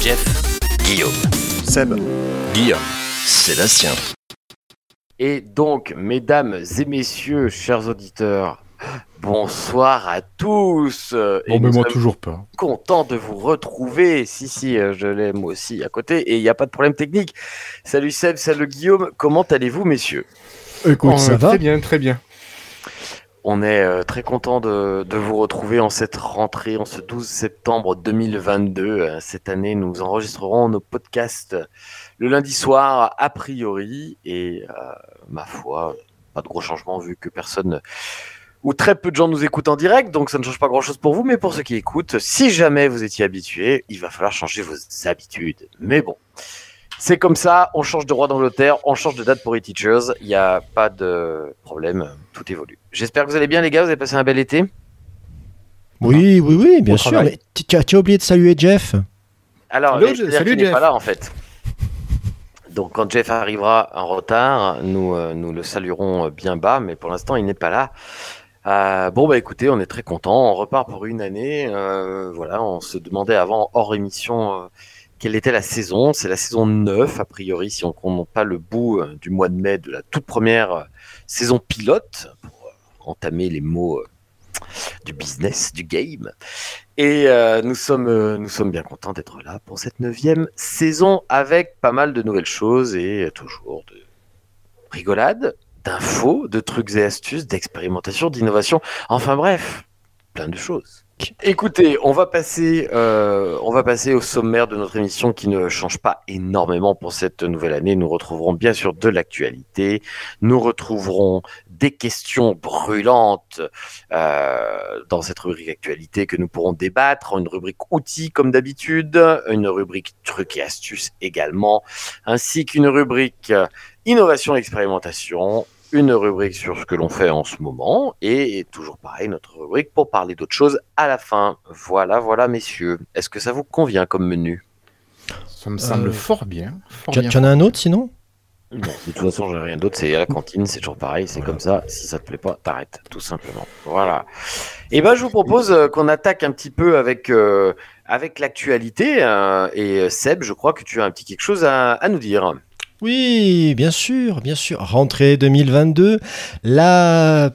Jeff, Guillaume. Seb. Guillaume. Sébastien. Et donc, mesdames et messieurs, chers auditeurs, bonsoir à tous. Et Bon, mais nous moi toujours pas. content de vous retrouver. Si, si, euh, je l'aime aussi à côté. Et il n'y a pas de problème technique. Salut Seb, salut Guillaume. Comment allez-vous, messieurs? Écoute, Oh, ça va très bien, très bien. On est euh, très content de, vous retrouver en cette rentrée, en ce 12 septembre 2022. Euh, Cette année, nous enregistrerons nos podcasts le lundi soir, a priori. Et euh, ma foi, pas de gros changements vu que personne ou très peu de gens nous écoutent en direct. Donc ça ne change pas grand-chose pour vous. Mais pour ceux qui écoutent, si jamais vous étiez habitués, il va falloir changer vos habitudes. Mais bon. C'est comme ça, on change de roi d'Angleterre, on change de date pour les teachers, il n'y a pas de problème, tout évolue. J'espère que vous allez bien les gars, vous avez passé un bel été? Oui, oui, oui, bien sûr. tu, as, oublié de saluer Jeff? Alors, salut, Jeff. pas là en fait. Donc quand Jeff arrivera en retard, nous, euh, nous le saluerons euh, bien bas, mais pour l'instant il n'est pas là. Euh, bon bah écoutez, on est très content, on repart pour une année. euh, voilà, on se demandait avant hors émission euh, quelle était la saison? C'est la saison 9 a priori, si on compte pas le bout euh, du mois de mai de la toute première euh, saison pilote pour euh, entamer les mots du business, du game. Et nous, sommes, nous sommes bien contents d'être là pour cette neuvième saison avec pas mal de nouvelles choses et toujours de rigolades, d'infos, de trucs et astuces, d'expérimentation, d'innovation. Enfin bref, plein de choses. Écoutez, on va passer, euh, on va passer au sommaire de notre émission qui ne change pas énormément pour cette nouvelle année. Nous retrouverons bien sûr de l'actualité, nous retrouverons des questions brûlantes euh, dans cette rubrique actualité que nous pourrons débattre, une rubrique outils comme d'habitude, une rubrique trucs et astuces également, ainsi qu'une rubrique euh, innovation et expérimentation, une rubrique sur ce que l'on fait en ce moment, et toujours pareil, notre rubrique pour parler d'autres choses à la fin. Voilà, voilà, messieurs. Est-ce que ça vous convient comme menu? Ça me semble Euh, fort bien. Fort Tu, bien. tu en as un autre sinon? Non, de toute façon, j'ai rien d'autre. C'est à la cantine, c'est toujours pareil, c'est comme ça. Si ça te plaît pas, t'arrêtes, tout simplement. Voilà. Et ben, je vous propose euh, qu'on attaque un petit peu avec euh, avec l'actualité. euh, et Seb, je crois que tu as un petit quelque chose à, à nous dire. Oui, bien sûr, bien sûr. Rentrée 2022. La.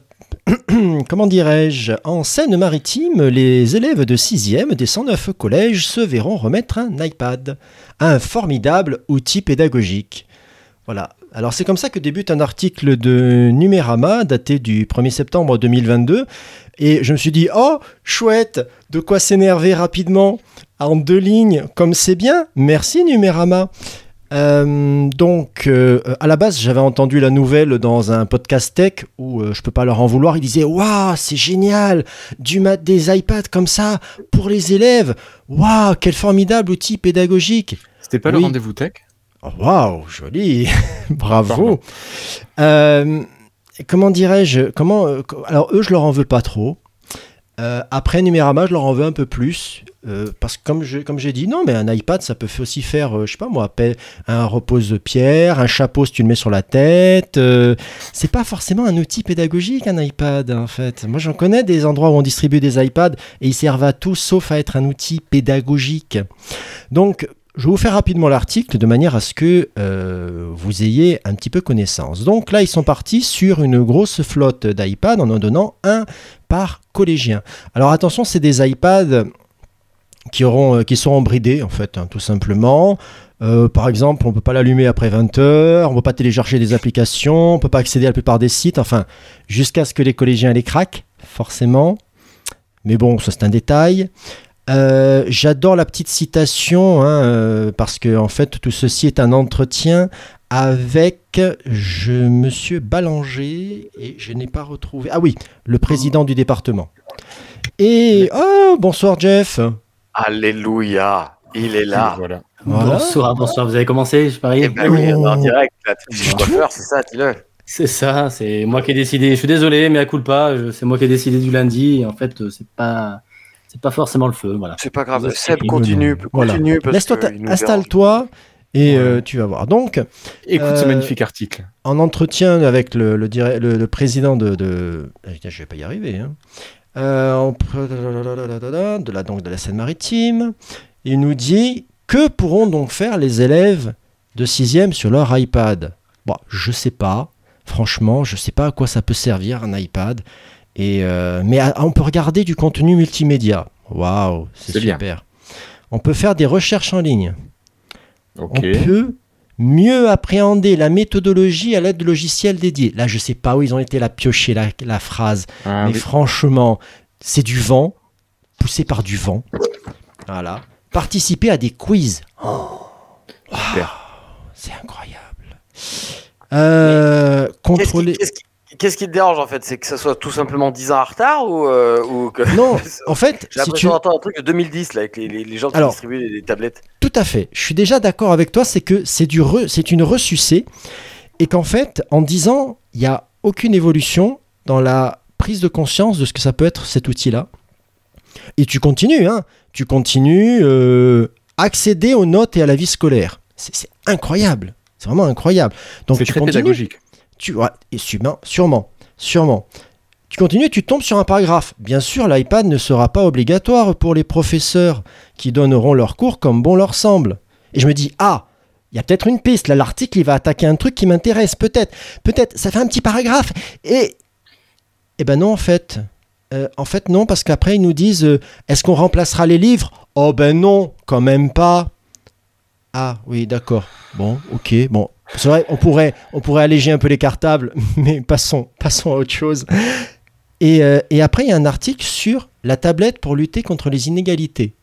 Comment dirais-je En Seine-Maritime, les élèves de 6e des 109 collèges se verront remettre un iPad. Un formidable outil pédagogique. Voilà. Alors c'est comme ça que débute un article de Numérama daté du 1er septembre 2022. Et je me suis dit, oh, chouette, de quoi s'énerver rapidement en deux lignes, comme c'est bien. Merci Numérama. Euh, donc, euh, à la base, j'avais entendu la nouvelle dans un podcast tech où euh, je peux pas leur en vouloir. Ils disaient Waouh, c'est génial, du mat des iPads comme ça pour les élèves. Waouh, quel formidable outil pédagogique. C'était pas le rendez-vous tech? Waouh, joli, bravo. Comment dirais-je Comment co- Alors eux, je leur en veux pas trop. Après Numérama, je leur en veux un peu plus euh, parce que comme je comme j'ai dit, non, mais un iPad, ça peut aussi faire, euh, je sais pas moi, un repose-pierre, un chapeau si tu le mets sur la tête. euh, c'est pas forcément un outil pédagogique un iPad en fait. Moi, j'en connais des endroits où on distribue des iPads et ils servent à tout sauf à être un outil pédagogique. Donc je vais vous faire rapidement l'article de manière à ce que euh, vous ayez un petit peu connaissance. Donc là, ils sont partis sur une grosse flotte d'iPad en en donnant un par collégien. Alors attention, c'est des iPads qui, auront, euh, seront bridés, en fait, hein, tout simplement. Euh, par exemple, on ne peut pas l'allumer après 20 heures, on ne peut pas télécharger des applications, on ne peut pas accéder à la plupart des sites, enfin, jusqu'à ce que les collégiens les craquent, forcément. Mais bon, ça c'est un détail. Euh, J'adore la petite citation hein, parce que en fait tout ceci est un entretien avec je, Monsieur Ballanger et je n'ai pas retrouvé. Ah oui, le président du département. Et oh bonsoir Jeff. Alléluia. Il est là. Voilà. Voilà. Bonsoir, bonsoir. Vous avez commencé, je parie Eh ben oui, est en direct. Là. Coiffeur, c'est ça, dis-le. C'est ça, c'est moi qui ai décidé. Je suis désolé, mais à coup pas, je- c'est moi qui ai décidé du lundi. Et en fait, euh, c'est pas, c'est pas forcément le feu, voilà. C'est pas grave. Seb, continue. Voilà. Continue. Laisse-toi, installe-toi et Ouais. euh, tu vas voir. Donc, Écoute Euh, ce magnifique article. en entretien avec le, le, dire- le- le président de, de... Je vais pas y arriver. hein. Euh, de la, donc, de la Seine-Maritime, il nous dit que pourront donc faire les élèves de 6e sur leur iPad? Bon, je sais pas. Franchement, je sais pas à quoi ça peut servir un iPad. Et euh, mais à- on peut regarder du contenu multimédia. Waouh, c'est bien. super. On peut faire des recherches en ligne. On peut mieux appréhender la méthodologie à l'aide de logiciels dédiés. Là, je sais pas où ils ont été la piocher la, la phrase, Ah, mais oui. franchement, c'est du vent, poussé par du vent. Voilà. Participer à des quiz. Oh, Super. c'est incroyable. Euh, Qu'est-ce qui, contrôler. qu'est-ce qui- qu'est-ce qui te dérange en fait? C'est que ça soit tout simplement 10 ans en retard ou, euh, ou que. Non, en fait, J'ai si tu... l'impression d'entendre un truc de 2010 là, avec les, les- les gens qui Alors. distribuent les, les tablettes. Tout à fait. Je suis déjà d'accord avec toi, c'est que c'est du re- c'est une ressucée et qu'en fait, en 10 ans, il n'y a aucune évolution dans la prise de conscience de ce que ça peut être cet outil-là. Et tu continues, hein. Tu continues euh, accéder aux notes et à la vie scolaire. C'est incroyable. C'est vraiment incroyable. Donc C'est tu très continues. pédagogique. Tu, ouais, et sûrement, sûrement, sûrement. Tu continues, tu tombes sur un paragraphe. Bien sûr, l'iPad ne sera pas obligatoire pour les professeurs qui donneront leurs cours comme bon leur semble. Et je me dis, ah, il y a peut-être une piste. Là, l'article, il va attaquer un truc qui m'intéresse. Peut-être, peut-être, ça fait un petit paragraphe. Et, eh ben non, en fait. Euh, en fait, non, parce qu'après, ils nous disent, euh, est-ce qu'on remplacera les livres? Oh ben non, quand même pas. Ah oui, d'accord. Bon, ok, bon. C'est vrai, on pourrait, on pourrait alléger un peu les cartables, mais passons, passons à autre chose. Et, euh, et après, il y a un article sur la tablette pour lutter contre les inégalités.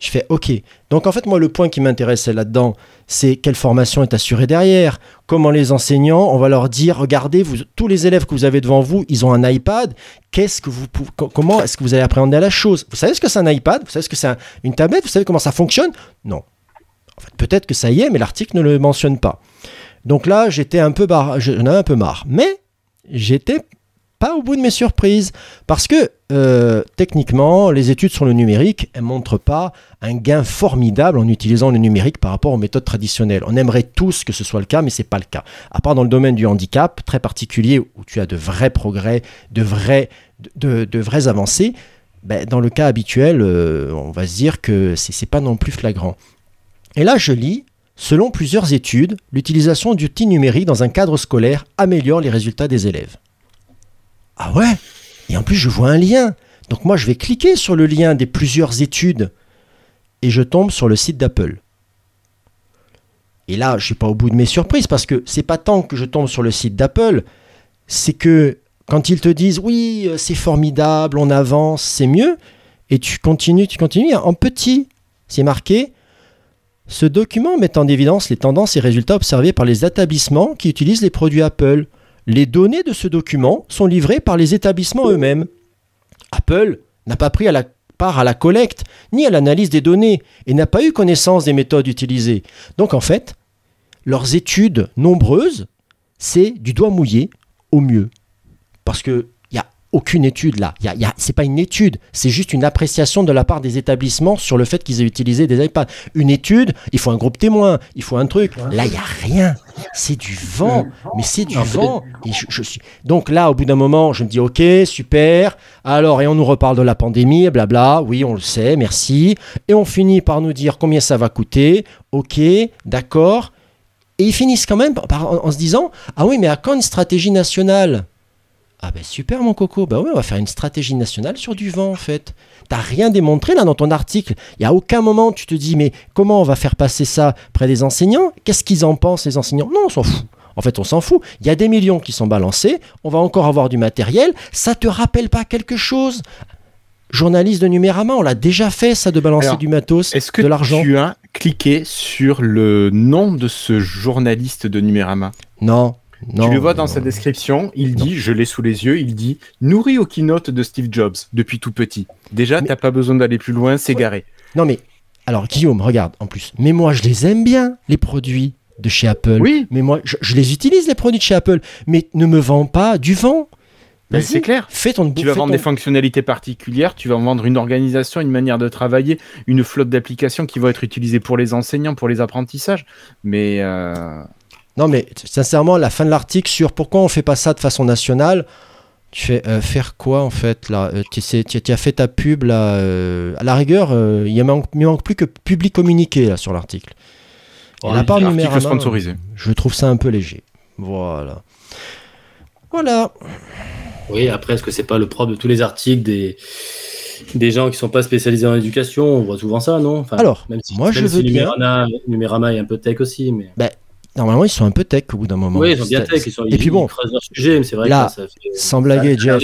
Je fais OK. Donc en fait, moi, le point qui m'intéressait là-dedans, c'est quelle formation est assurée derrière? Comment les enseignants, on va leur dire, regardez, vous, tous les élèves que vous avez devant vous, ils ont un iPad. Qu'est-ce que vous, comment est-ce que vous allez appréhender la chose? Vous savez ce que c'est un iPad? Vous savez ce que c'est un- une tablette? Vous savez comment ça fonctionne? Non. Peut-être que ça y est, mais l'article ne le mentionne pas. Donc là, j'étais un peu j'en avais un peu marre. Mais j'étais pas au bout de mes surprises. Parce que euh, techniquement, les études sur le numérique, elles montrent pas un gain formidable en utilisant le numérique par rapport aux méthodes traditionnelles. On aimerait tous que ce soit le cas, mais c'est pas le cas. À part dans le domaine du handicap, très particulier, où tu as de vrais progrès, de vrais, vraies avancées, ben, dans le cas habituel, euh, on va se dire que c'est c'est pas non plus flagrant. Et là, je lis, selon plusieurs études, l'utilisation d'outils numériques dans un cadre scolaire améliore les résultats des élèves. Ah ouais? Et en plus, je vois un lien. Donc moi, je vais cliquer sur le lien des plusieurs études et je tombe sur le site d'Apple. Et là, je suis pas au bout de mes surprises parce que c'est pas tant que je tombe sur le site d'Apple, c'est que quand ils te disent oui, euh, c'est formidable, on avance, c'est mieux, et tu continues, tu continues, en petit, c'est marqué ce document met en évidence les tendances et résultats observés par les établissements qui utilisent les produits Apple. Les données de ce document sont livrées par les établissements eux-mêmes. Apple n'a pas pris part à la collecte ni à l'analyse des données et n'a pas eu connaissance des méthodes utilisées. Donc en fait, leurs études nombreuses, c'est du doigt mouillé au mieux. Parce que aucune étude là. Ce n'est c'est pas une étude, c'est juste une appréciation de la part des établissements sur le fait qu'ils aient utilisé des iPads. Une étude, il faut un groupe témoin, il faut un truc. Là, il n'y a rien. C'est du vent, mais c'est du Non, vent. Et je, je suis... Donc là, au bout d'un moment, je me dis, ok, super. Alors, et on nous reparle de la pandémie, blabla. Oui, on le sait, merci. Et on finit par nous dire combien ça va coûter. Ok, d'accord. Et ils finissent quand même par- en, en se disant, ah oui, mais à quand une stratégie nationale? Ah ben super mon coco, bah oui on va faire une stratégie nationale sur du vent en fait. T'as rien démontré là dans ton article. Il y a aucun moment tu te dis mais comment on va faire passer ça près des enseignants? Qu'est-ce qu'ils en pensent les enseignants? Non on s'en fout. En fait on s'en fout. Il y a des millions qui sont balancés, on va encore avoir du matériel. Ça te rappelle pas quelque chose? Journaliste de Numérama, on l'a déjà fait ça de balancer Alors, du matos, Est-ce que de l'argent. tu as cliqué sur le nom de ce journaliste de Numérama? Non. Non, Tu le vois dans sa description, il dit, je l'ai sous les yeux, il dit nourri au keynote de Steve Jobs depuis tout petit. Déjà, Mais- t'as pas besoin d'aller plus loin, c'est garé. Non mais alors Guillaume, regarde en plus. Mais moi, je les aime bien les produits de chez Apple. Oui. Mais moi, je, je les utilise les produits de chez Apple. Mais ne me vends pas du vent. Mais c'est clair. Fais ton. Tu vas vendre ton- des fonctionnalités particulières, tu vas vendre une organisation, une manière de travailler, une flotte d'applications qui vont être utilisées pour les enseignants, pour les apprentissages. Mais euh, Non, mais sincèrement, la fin de l'article sur pourquoi on fait pas ça de façon nationale. Tu fais euh, faire quoi en fait là Euh, Tu as fait ta pub là. euh, à la rigueur, euh, il ne manque, manque plus que public communiqué là sur l'article. La part article Numérama, sponsorisé. Je trouve ça un peu léger. Voilà. Voilà. Oui, après, est-ce que c'est pas le propre de tous les articles des, des gens qui sont pas spécialisés en éducation? On voit souvent ça, non? Enfin, Alors, même si, moi, même je si veux bien- Numérama, Numérama est un peu tech aussi, mais. Normalement, ils sont un peu tech au bout d'un moment. Oui, ils sont bien tech, ils sont Et puis bon, leur sujet, mais c'est vrai là, que ça fait. sans blaguer, Jeff,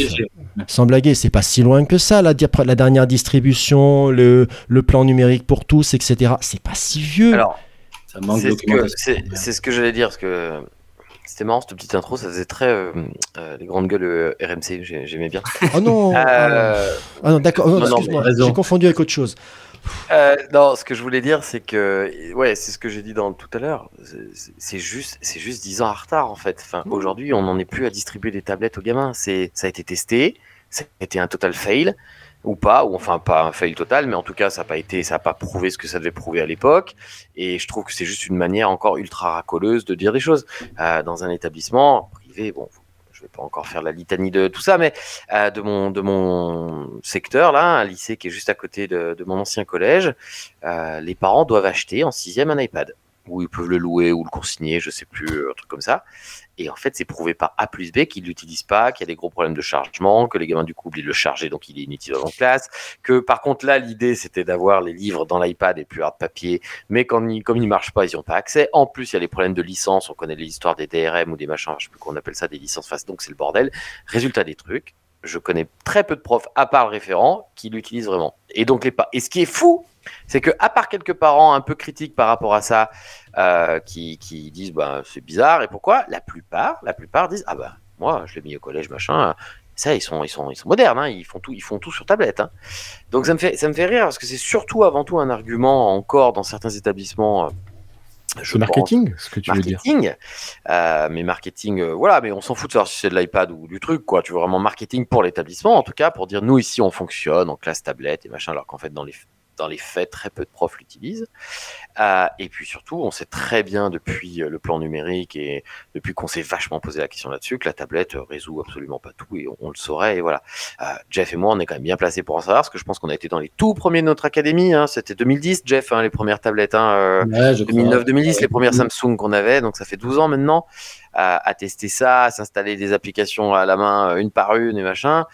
sans blaguer, c'est pas si loin que ça, la, dernière distribution, le, le plan numérique pour tous, etc. C'est pas si vieux. Alors, Ça manque de c'est ce que, documentation. c'est, c'est ce que j'allais dire, parce que c'était marrant cette petite intro, ça faisait très euh, euh, les grandes gueules euh, RMC, j'ai- j'aimais bien. oh non, ah non. Euh, Ah non, d'accord, oh j'ai confondu avec autre chose. Euh, non, ce que je voulais dire, c'est que, ouais, c'est ce que j'ai dit dans tout à l'heure. C'est- juste, c'est juste 10 ans en retard, en fait. Enfin, aujourd'hui, on n'en est plus à distribuer des tablettes aux gamins. C'est, ça a été testé, ça a été un total fail, ou pas, ou enfin, pas un fail total, mais en tout cas, ça n'a pas été, ça a pas prouvé ce que ça devait prouver à l'époque. Et je trouve que c'est juste une manière encore ultra racoleuse de dire des choses. Euh, dans un établissement privé, bon, vais pas encore faire la litanie de tout ça, mais euh, de mon secteur là, un lycée qui est juste à côté de, mon ancien collège, euh, les parents doivent acheter en sixième un iPad où ils peuvent le louer ou le consigner, je sais plus, euh, un truc comme ça. Et en fait, c'est prouvé par A plus B qu'ils l'utilisent pas, qu'il y a des gros problèmes de chargement, que les gamins du coup oublient de le charger, donc il est inutile en classe. Que par contre là, l'idée c'était d'avoir les livres dans l'iPad et plus hard papier, mais quand ils, comme ils marchent pas, ils n'ont pas accès. En plus, il y a les problèmes de licence. On connaît l'histoire des DRM ou des machins, je sais plus qu'on appelle ça, des licences face. Donc c'est le bordel. Résultat des trucs, je connais très peu de profs, à part le référent, qui l'utilisent vraiment. Et donc les pas. Et ce qui est fou, c'est que à part quelques parents un peu critiques par rapport à ça, euh, qui, qui disent bah c'est bizarre et pourquoi, la plupart, la plupart disent ah bah moi je l'ai mis au collège machin. Ça ils sont ils sont ils sont modernes, hein, ils font tout ils font tout sur tablette. hein. Donc ça me fait ça me fait rire parce que c'est surtout avant tout un argument encore dans certains établissements. euh, je pense, marketing, ce que tu veux dire. marketing. Euh, mais marketing, euh, voilà, mais on s'en fout de savoir si c'est de l'iPad ou du truc, quoi. Tu veux vraiment marketing pour l'établissement, en tout cas, pour dire nous ici on fonctionne en classe tablette et machin, alors qu'en fait dans les dans les faits très peu de profs l'utilisent. Euh, et puis surtout, on sait très bien depuis euh, le plan numérique et depuis qu'on s'est vachement posé la question là-dessus que la tablette euh, résout absolument pas tout et on, on le saurait. Et voilà. Euh, Jeff et moi, on est quand même bien placés pour en savoir, parce que je pense qu'on a été dans les tout premiers de notre académie. Hein, C'était 2010, Jeff, hein, les premières tablettes. Hein, euh, Ouais, je crois. 2009-2010, les premières. Samsung qu'on avait, donc ça fait 12 ans maintenant, à, à tester ça, à s'installer des applications à la main, une par une et machin.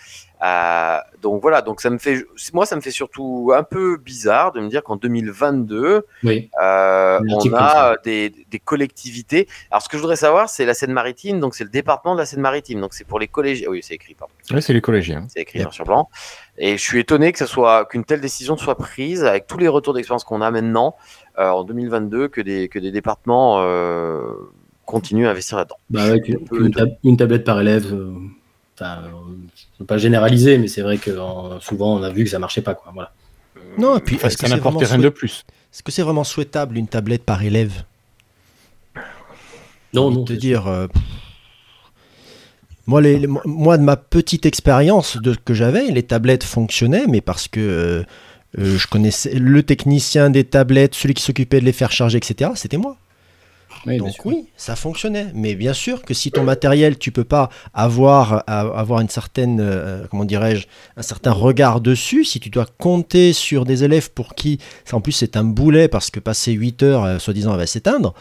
Euh, donc voilà, donc ça me fait, moi ça me fait surtout un peu bizarre de me dire qu'en 2022, Oui. euh, on a des, des collectivités. Alors ce que je voudrais savoir, c'est la Seine-Maritime, donc c'est le département de la Seine-Maritime, donc c'est pour les collégiens. Oui, c'est écrit, pardon. Ouais, c'est les collégiens. C'est écrit Yep. noir sur blanc. Et je suis étonné que ça soit qu'une telle décision soit prise avec tous les retours d'expérience qu'on a maintenant euh, en 2022 que des que des départements continuent à investir là-dedans. Bah ouais, tab- une tablette par élève. Euh, Enfin, euh, pas généraliser, mais c'est vrai que euh, souvent on a vu que ça marchait pas, quoi. Voilà. Non, et puis Enfin, est-ce que n'apporte rien de plus. est-ce que c'est vraiment souhaitable une tablette par élève? Non, non. de te dire. euh, moi, les, les- moi, de ma petite expérience de que j'avais, les tablettes fonctionnaient, mais parce que euh, euh, je connaissais le technicien des tablettes, celui qui s'occupait de les faire charger, etc. C'était moi. Oui, Donc oui, ça fonctionnait. Mais bien sûr que si ton matériel, tu peux pas avoir, a- avoir une certaine, euh, comment dirais-je, un certain regard dessus, si tu dois compter sur des élèves pour qui, ça, en plus c'est un boulet parce que passer 8 heures, euh, soi-disant, elle va s'éteindre,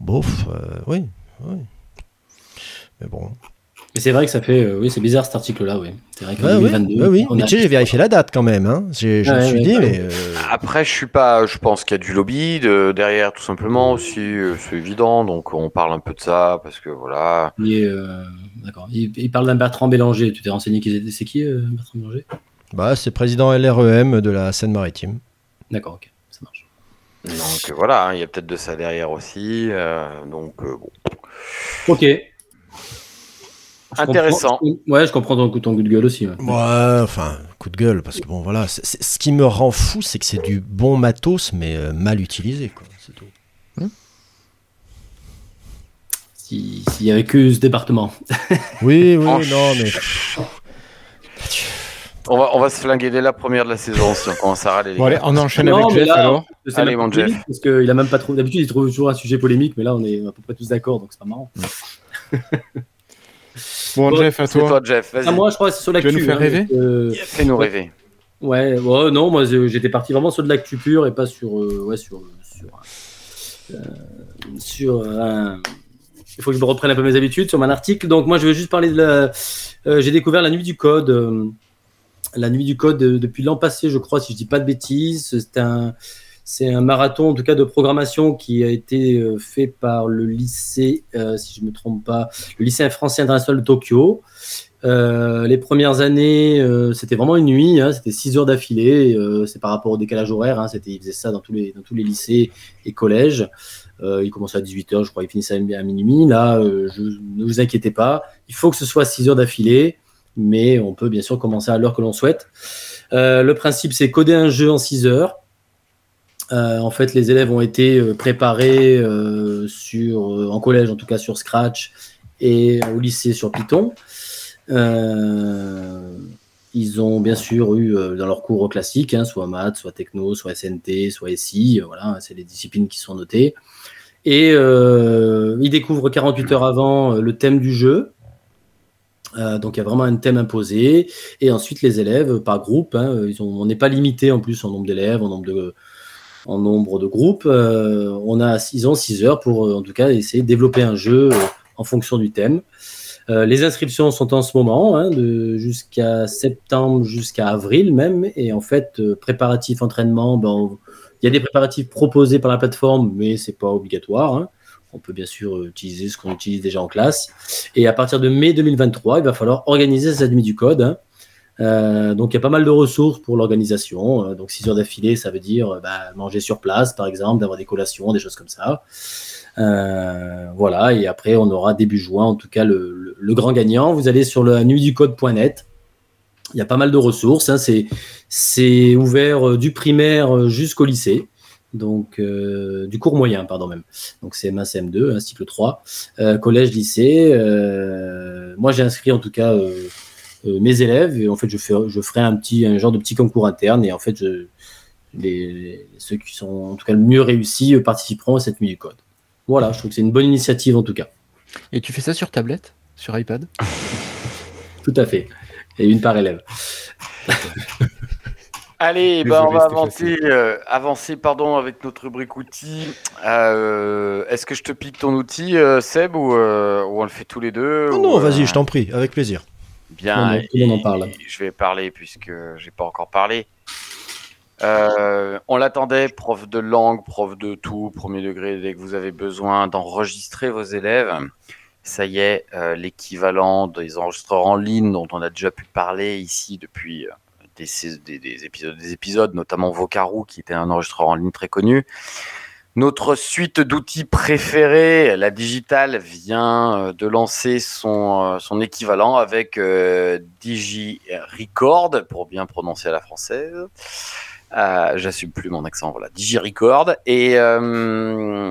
bof, euh, oui, oui. Mais bon. Mais c'est vrai que ça fait. euh, oui, c'est bizarre cet article-là, oui. C'est vrai Ouais, oui, 2022. ouais, oui. on Mais a- tu sais, j'ai vérifié la date quand même. Hein. J'ai- Je me Ouais, suis ouais, dit, ouais. mais. euh, Après, je suis pas. Je pense qu'il y a du lobby de, derrière, tout simplement aussi. euh, C'est évident. Donc, on parle un peu de ça parce que voilà. il est, euh, D'accord. Il, il parle d'un Bertrand Bélanger. Tu t'es renseigné qui c'est qui euh, Bertrand Bélanger? Bah, c'est président LREM de la Seine-Maritime. D'accord, ok, ça marche. Donc voilà, hein, il y a peut-être de ça derrière aussi. euh, donc euh, bon. Ok. Je Intéressant. comprends- Ouais, je comprends ton, ton coup de gueule aussi. ouais. Ouais, enfin, coup de gueule, parce que bon, voilà. c'est- c'est- ce qui me rend fou, c'est que c'est du bon matos, mais euh, mal utilisé, quoi. C'est tout. Si- S'il y avait que ce département. Oui, oui, non, mais. On va, on va se flinguer dès la première de la saison si on commence à râler. les Bon, allez, on enchaîne Non, avec Jeff là- alors. Allez, mon Jeff. Parce qu'il a même pas trop. D'habitude, il trouve toujours un sujet polémique, mais là, on est à peu près tous d'accord, donc c'est pas marrant. Bon, Bon, Jeff, à toi. toi, Jeff. Ah, Vas-y, moi, je crois que c'est sur Tu vas l'actu. nous faire hein, rêver euh, fais-nous rêver. Ouais, ouais, non, moi j'étais parti vraiment sur de l'actu pure et pas sur, euh, ouais, sur, sur, euh, sur un- Il faut que je me reprenne un peu mes habitudes sur mon article. Donc moi je vais juste parler de la. euh, J'ai découvert la nuit du code. euh, la nuit du code euh, depuis l'an passé, je crois, si je dis pas de bêtises. C'est un, c'est un marathon en tout cas de programmation qui a été euh, fait par le lycée, euh, si je me trompe pas, le lycée français international de Tokyo. Euh, les premières années, c'était vraiment une nuit, hein, c'était 6 heures d'affilée. c'est par rapport au décalage horaire. Hein, ils faisaient ça dans tous les, lycées et collèges. Ils commençaient à 18h, je crois, ils finissaient à minuit. Là, ne vous inquiétez pas, il faut que ce soit 6 heures d'affilée, mais on peut bien sûr commencer à l'heure que l'on souhaite. Le principe, c'est coder un jeu en 6 heures. Euh, en fait, les élèves ont été euh, préparés euh, sur, en collège, en tout cas sur Scratch, et au lycée sur Python. Ils ont bien sûr eu dans leurs cours classiques, hein, soit maths, soit techno, soit SNT, soit SI, voilà, c'est les disciplines qui sont notées. Et ils découvrent 48 heures avant le thème du jeu. Donc il y a vraiment un thème imposé. Et ensuite les élèves par groupe, hein, ils ont, on n'est pas limité en plus en nombre d'élèves, en nombre de, en nombre de groupes. Euh, on a, ils ont 6 heures pour euh, en tout cas essayer de développer un jeu euh, en fonction du thème. Les inscriptions sont en ce moment, hein, de jusqu'à septembre, jusqu'à avril même. Et en fait, euh, préparatif, entraînement, ben, il y a des préparatifs proposés par la plateforme, mais c'est pas obligatoire. hein. On peut bien sûr utiliser ce qu'on utilise déjà en classe. Et à partir de mai 2023, il va falloir organiser cette nuit du code. hein. Euh, donc il y a pas mal de ressources pour l'organisation. Euh, donc 6 heures d'affilée, ça veut dire euh, bah, manger sur place, par exemple, d'avoir des collations, des choses comme ça. Voilà, et après on aura début juin, en tout cas le, grand gagnant. Vous allez sur le nuitducode.net. Il y a pas mal de ressources. hein. C'est, ouvert du primaire jusqu'au lycée. Donc, du cours moyen, pardon, même. Donc, c'est CM1, CM2, hein, cycle 3. Euh, collège, lycée. moi, j'ai inscrit en tout cas mes élèves. Et en fait, je, fais, je ferai un, petit, un genre de petit concours interne. Et en fait, je, les, ceux qui sont en tout cas le mieux réussis euh, participeront à cette nuit du code. Voilà, je trouve que c'est une bonne initiative en tout cas. Et tu fais ça sur tablette Sur iPad? Tout à fait. Et une par élève. Allez, Désolé, bah, on va avancer, euh, avancer pardon, avec notre rubrique outils. Euh, Est-ce que je te pique ton outil, euh, Seb, ou, euh, ou on le fait tous les deux Non, ou, non, euh, vas-y, je t'en prie, avec plaisir. Bien, Non, non, tout le monde en parle. et Je vais parler puisque j'ai pas encore parlé. Euh, on l'attendait, prof de langue, prof de tout, premier degré, dès que vous avez besoin d'enregistrer vos élèves. Ça y est, euh, l'équivalent des enregistreurs en ligne dont on a déjà pu parler ici depuis euh, des, sais- des- des épisodes, des épisodes, notamment Vocaroo, qui était un enregistreur en ligne très connu. Notre suite d'outils préférés, la digitale, vient euh, de lancer son, euh, son équivalent avec euh, DigiRecord, pour bien prononcer à la française. Euh, J'assume plus mon accent, voilà, DigiRecord. Et euh,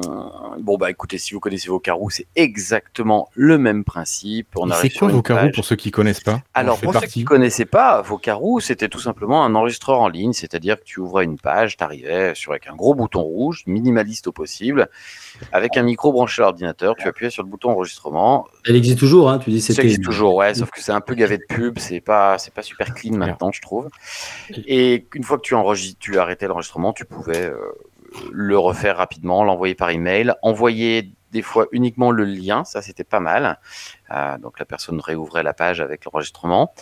bon, bah écoutez, si vous connaissez Vocaroo, c'est exactement le même principe. On C'est arrive quoi Vocaroo pour ceux qui connaissent pas? Alors, pour ceux qui ne connaissaient pas, Vocaroo, c'était tout simplement un enregistreur en ligne, c'est-à-dire que tu ouvrais une page, tu arrivais sur avec un gros bouton rouge, minimaliste au possible, avec un micro branché à l'ordinateur, tu appuyais sur le bouton enregistrement. Elle existe toujours, hein, tu dis Ça existe toujours, ouais, sauf que c'est un peu gavé de pub, c'est pas, c'est pas super clean maintenant, je trouve. Et une fois que tu enregistres, tu arrêtais l'enregistrement, tu pouvais euh, le refaire rapidement, l'envoyer par email, envoyer des fois uniquement le lien, ça c'était pas mal. Euh, donc la personne réouvrait la page avec l'enregistrement.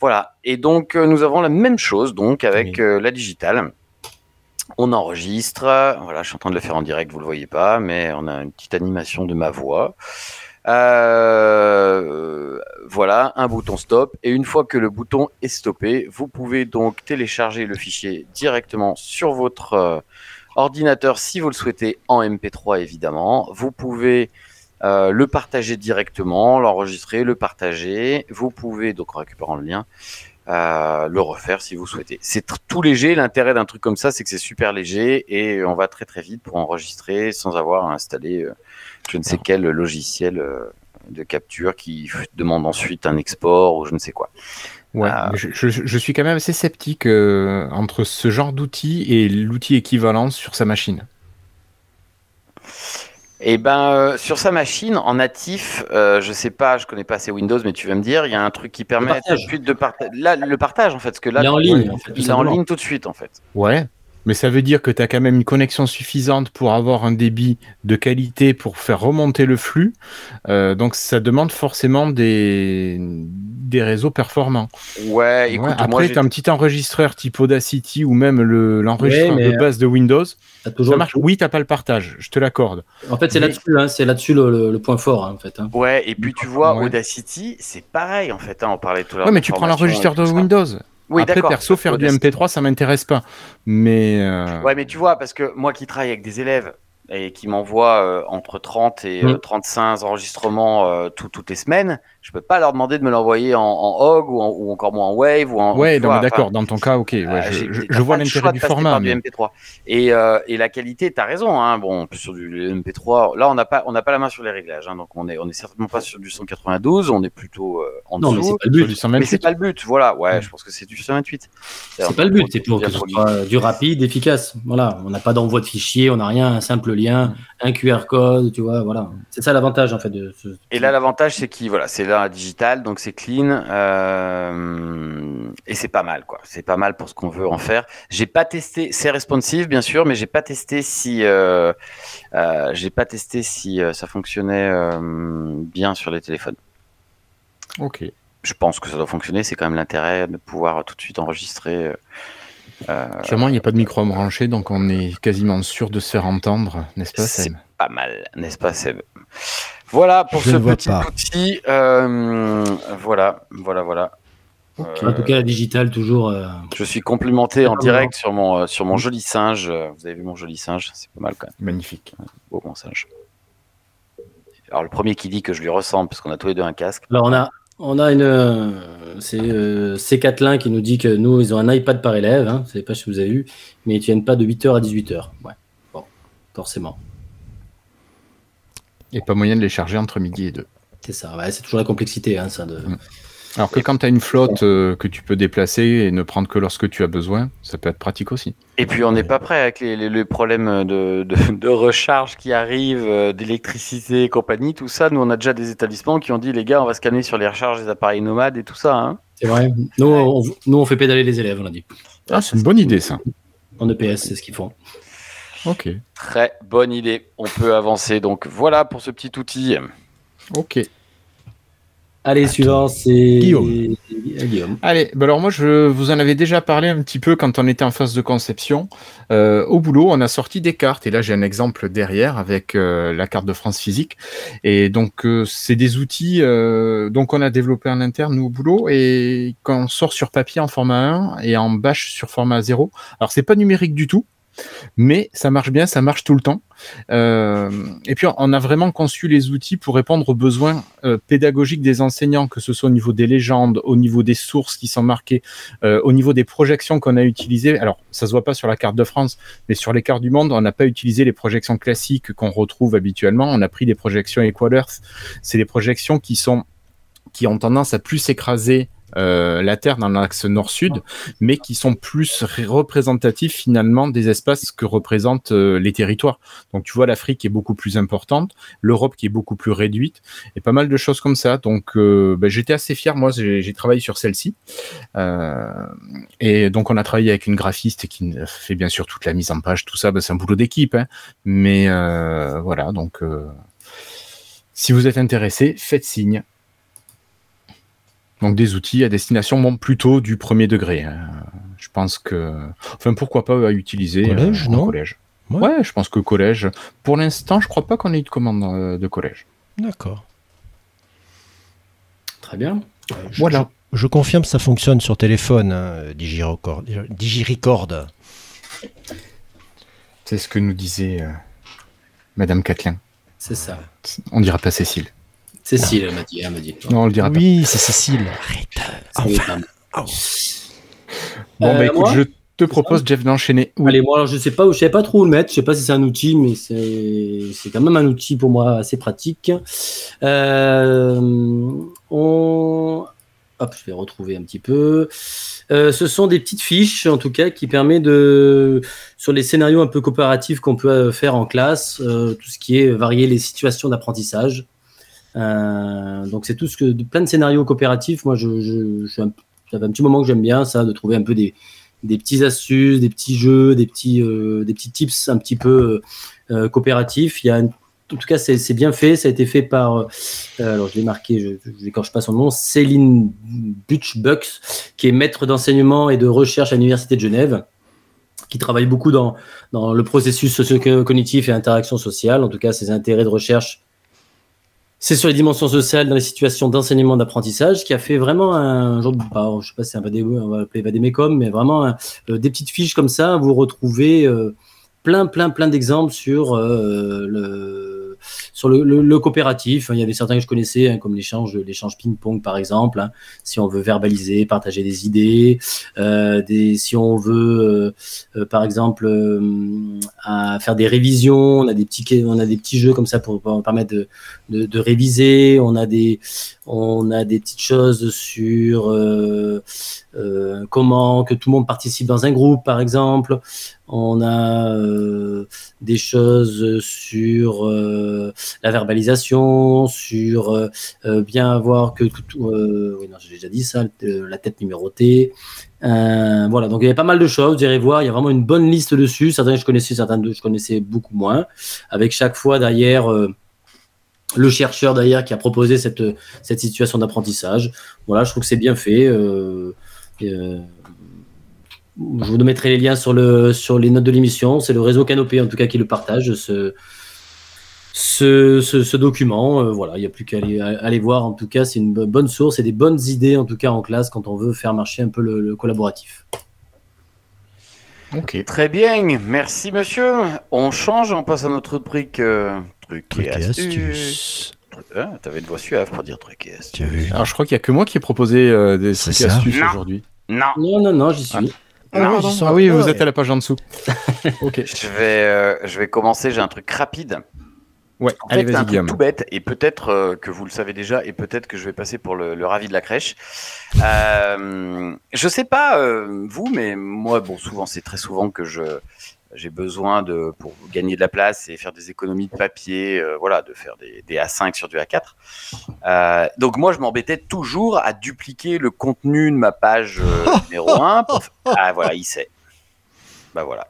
Voilà. Et donc euh, nous avons la même chose donc avec euh, la digitale. On enregistre. Voilà, je suis en train de le faire en direct, vous le voyez pas, mais on a une petite animation de ma voix. Euh, voilà, un bouton stop. Et une fois que le bouton est stoppé, vous pouvez donc télécharger le fichier directement sur votre euh, ordinateur si vous le souhaitez en MP3 évidemment. Vous pouvez euh, le partager directement, l'enregistrer, le partager. Vous pouvez, donc en récupérant le lien, euh, le refaire si vous souhaitez. C'est tout léger. L'intérêt d'un truc comme ça, c'est que c'est super léger et on va très très vite pour enregistrer sans avoir à installer euh, je ne sais quel logiciel euh, de capture qui demande ensuite un export ou je ne sais quoi. Ouais, Ah. mais je, je- je suis quand même assez sceptique euh, entre ce genre d'outil et l'outil équivalent sur sa machine. Et ben euh, sur sa machine en natif, euh, je sais pas, je connais pas assez Windows, mais tu vas me dire, il y a un truc qui permet tout de suite de partager. Là, le partage en fait, parce que là, Il est en ligne, en fait, il est en ligne tout de suite en fait. Ouais, mais ça veut dire que tu as quand même une connexion suffisante pour avoir un débit de qualité pour faire remonter le flux. Euh, donc ça demande forcément des, des réseaux performants. Ouais, écoute, Ouais, après, tu as un petit enregistreur type Audacity ou même le- l'enregistreur Ouais, mais- de base de Windows. Ça marche. Oui, tu pas le partage, je te l'accorde. En fait, c'est Mais- là-dessus, hein, c'est là-dessus le, le- le point fort, hein, en fait. hein. Ouais, et puis tu vois, Ouais. Audacity, c'est pareil en fait. hein, on parlait tout à l'heure. Ouais, mais tu prends l'enregistreur de. Windows. Oui, Après, d'accord. perso, faire du Audacity. MP3, ça m'intéresse pas. Mais. euh, Ouais, mais tu vois, parce que moi qui travaille avec des élèves et qui m'envoient euh, entre 30 et euh, Mm. 35 enregistrements euh, tout- toutes les semaines, je peux pas leur demander de me l'envoyer en, en HOG ou, en- ou encore moins en Wave ou en. Ouais, tu mais d'accord, enfin, dans ton cas, ok. ouais, euh, je, je- je pas vois l'intérêt du format. par du mais- MP3. Et, euh, et la qualité, t'as raison. Hein, bon, sur du MP3, là, on n'a pas, on n'a pas la main sur les réglages. Hein, donc, on est, on est certainement pas sur du 192. On est plutôt euh, en Non, mais dessous. c'est pas le Sur but. du Mais 128. c'est pas le but, voilà. Ouais, Mm. je pense que c'est du 128. C'est pas le but, c'est pour que ce soit du rapide, efficace. Voilà, on n'a pas d'envoi de fichiers, on n'a rien, un simple lien, un QR code, tu vois, voilà. C'est ça l'avantage en fait de ce. Et là, l'avantage, c'est qu'il, voilà, c'est là digital, donc c'est clean, euh, et c'est pas mal, quoi. C'est pas mal pour ce qu'on veut en faire. J'ai pas testé, c'est responsive, bien sûr, mais j'ai pas testé si, euh, euh, j'ai pas testé si ça fonctionnait bien sur les téléphones. Ok. Je pense que ça doit fonctionner. C'est quand même l'intérêt de pouvoir tout de suite enregistrer. Clairement, il n'y a pas de micro branché, donc on est quasiment sûr de se faire entendre, n'est-ce pas, C'est Sam pas mal, n'est-ce pas, Seb? Voilà pour Je ce ne petit pas. outil. euh, voilà, voilà, voilà. En Euh, tout cas, la digitale, toujours. euh, Je suis complimenté en direct sur mon, euh, sur mon joli singe. Vous avez vu mon joli singe C'est pas mal quand même. Magnifique. Beau mon singe. Alors le premier qui dit que je lui ressemble parce qu'on a tous les deux un casque. Alors, on a, on a une. euh, C'est euh, C4 qui nous dit que nous, ils ont un iPad par élève. Hein, je sais pas si vous avez vu, mais ils ne tiennent pas de 8h à 18h. Ouais, bon, forcément. Et pas moyen de les charger entre midi et deux. C'est ça. Ouais, c'est toujours la complexité, hein, ça. De... Mm. Alors que quand tu as une flotte euh, que tu peux déplacer et ne prendre que lorsque tu as besoin, ça peut être pratique aussi. Et puis on n'est pas prêt avec les, les- les problèmes de, de, de recharge qui arrivent, euh, d'électricité et compagnie, tout ça. Nous on a déjà des établissements qui ont dit les gars on va se calmer sur les recharges des appareils nomades et tout ça. hein. C'est vrai. Nous, on, nous, on fait pédaler les élèves, on a dit. Ah, c'est une bonne idée, ça. En EPS, c'est ce qu'ils font. Ok. Très bonne idée. On peut avancer. Donc voilà pour ce petit outil. Ok. Allez, suivant, c'est Guillaume. Guillaume. Allez, bah alors moi je vous en avais déjà parlé un petit peu quand on était en phase de conception. Euh, au boulot, on a sorti des cartes et là j'ai un exemple derrière avec euh, la carte de France physique. Et donc euh, c'est des outils euh, donc on a développé en interne nous au boulot et qu'on sort sur papier en format 1 et en bash sur format 0. Alors c'est pas numérique du tout. Mais ça marche bien, ça marche tout le temps. Euh, et puis on a vraiment conçu les outils pour répondre aux besoins euh, pédagogiques des enseignants, que ce soit au niveau des légendes, au niveau des sources qui sont marquées, euh, au niveau des projections qu'on a utilisées. Alors ça se voit pas sur la carte de France, mais sur les cartes du monde, on n'a pas utilisé les projections classiques qu'on retrouve habituellement. On a pris des projections Equal Earth. C'est des projections qui qui ont tendance à plus écraser euh, la Terre dans l'axe nord-sud, mais qui sont plus ré- représentatifs finalement des espaces que représentent euh, les territoires. Donc tu vois, l'Afrique est beaucoup plus importante, l'Europe qui est beaucoup plus réduite, et pas mal de choses comme ça. Donc euh, bah, j'étais assez fier, moi j'ai travaillé sur celle-ci. Et donc on a travaillé avec une graphiste qui fait bien sûr toute la mise en page, tout ça, bah, c'est un boulot d'équipe. hein. Mais voilà, donc si vous êtes intéressé, faites signe. Donc des outils à destination bon, plutôt du premier degré. hein. Je pense que, enfin pourquoi pas à utiliser Collège, euh, en non collège. Ouais. Ouais. je pense que collège. Pour l'instant, je crois pas qu'on ait eu de commande euh, de collège. D'accord. Très bien. Je- Voilà. Je, je confirme, ça fonctionne sur téléphone, hein, Digirecord. Digirecord. C'est ce que nous disait euh, Madame Catelin. C'est ça. On dira pas Cécile. Cécile, elle m'a dit. Elle m'a dit. Non, on le dira Oui, c'est Cécile. Ça y est, pas mal. pas. Bon, Euh, bah écoute, je te propose, Jeff, d'enchaîner. Oui. Allez, moi, alors, je sais pas, je savais pas trop où le mettre. Je sais pas si c'est un outil, mais c'est c'est quand même un outil pour moi assez pratique. Euh, on... Hop, je vais retrouver un petit peu. Euh, ce sont des petites fiches, en tout cas, qui permettent de, sur les scénarios un peu coopératifs qu'on peut euh, faire en classe, euh, tout ce qui est varier les situations d'apprentissage. Euh, donc, c'est tout ce que, plein de scénarios coopératifs. Moi, je, un petit moment que j'aime bien ça, de trouver un peu des, des petites astuces, des petits jeux, des petits, euh, des petits tips un petit peu euh, coopératifs. Il y a, en tout cas, c'est bien fait. Ça a été fait par, alors je l'ai marqué, je n'écorche pas son nom, Céline Butch-Bucks, qui est maître d'enseignement et de recherche à l'Université de Genève, qui travaille beaucoup dans, dans le processus socio-cognitif et interaction sociale. En tout cas, ses intérêts de recherche c'est sur les dimensions sociales dans les situations d'enseignement d'apprentissage qui a fait vraiment un genre bah, je sais pas si c'est un on va vadémécum, mais vraiment euh, des petites fiches comme ça, vous retrouvez euh, plein, plein, plein d'exemples sur euh, le sur le, coopératif. Il y avait certains que je connaissais, hein, comme l'échange ping-pong par exemple. hein, si on veut verbaliser, partager des idées, euh, si on veut euh, euh, par exemple faire des révisions, on a des petits on a des petits jeux comme ça pour, permettre de réviser. On a des on a des petites choses sur euh, euh, comment que tout le monde participe dans un groupe, par exemple. On a euh, des choses sur la verbalisation, sur bien avoir que tout. oui, non, j'ai déjà dit ça, la tête numérotée. Voilà, donc il y avait pas mal de choses, vous irez voir, il y a vraiment une bonne liste dessus. Certains je connaissais, certains je connaissais beaucoup moins. Avec chaque fois derrière le chercheur derrière qui a proposé cette, cette situation d'apprentissage. Voilà, je trouve que c'est bien fait. euh, euh, je vous mettrai les liens sur, le, sur les notes de l'émission. C'est le réseau Canopé, en tout cas, qui le partage, ce, ce, ce, ce document. Euh, voilà, il n'y a plus qu'à aller, voir. En tout cas, c'est une bo- bonne source et des bonnes idées, en tout cas, en classe, quand on veut faire marcher un peu le, le collaboratif. Ok. Très bien, merci monsieur. On change, on passe à notre rubrique euh, truc, et astuces. Ah, T'avais une voix suave pour dire truc et astuces. Tu as vu Alors, je crois qu'il y a que moi qui ai proposé euh, des trucs et astuces aujourd'hui. Non, Non, non, non, j'y suis. Non, pardon. pardon. Ah oui, vous Ouais. êtes à la page en dessous. ok. je vais, euh, je vais commencer, j'ai un truc rapide. Ouais, En allez, fait, un vas-y, truc Guillaume. tout bête, et peut-être euh, que vous le savez déjà, et peut-être que je vais passer pour le, le ravi de la crèche. Euh, je sais pas euh, vous, mais moi, bon, souvent, c'est très souvent que je j'ai besoin de pour gagner de la place et faire des économies de papier, euh, voilà, de faire des, des A5 sur du A4. Euh, donc moi, je m'embêtais toujours à dupliquer le contenu de ma page euh, numéro 1. Pour... Ah voilà, il sait. Bah voilà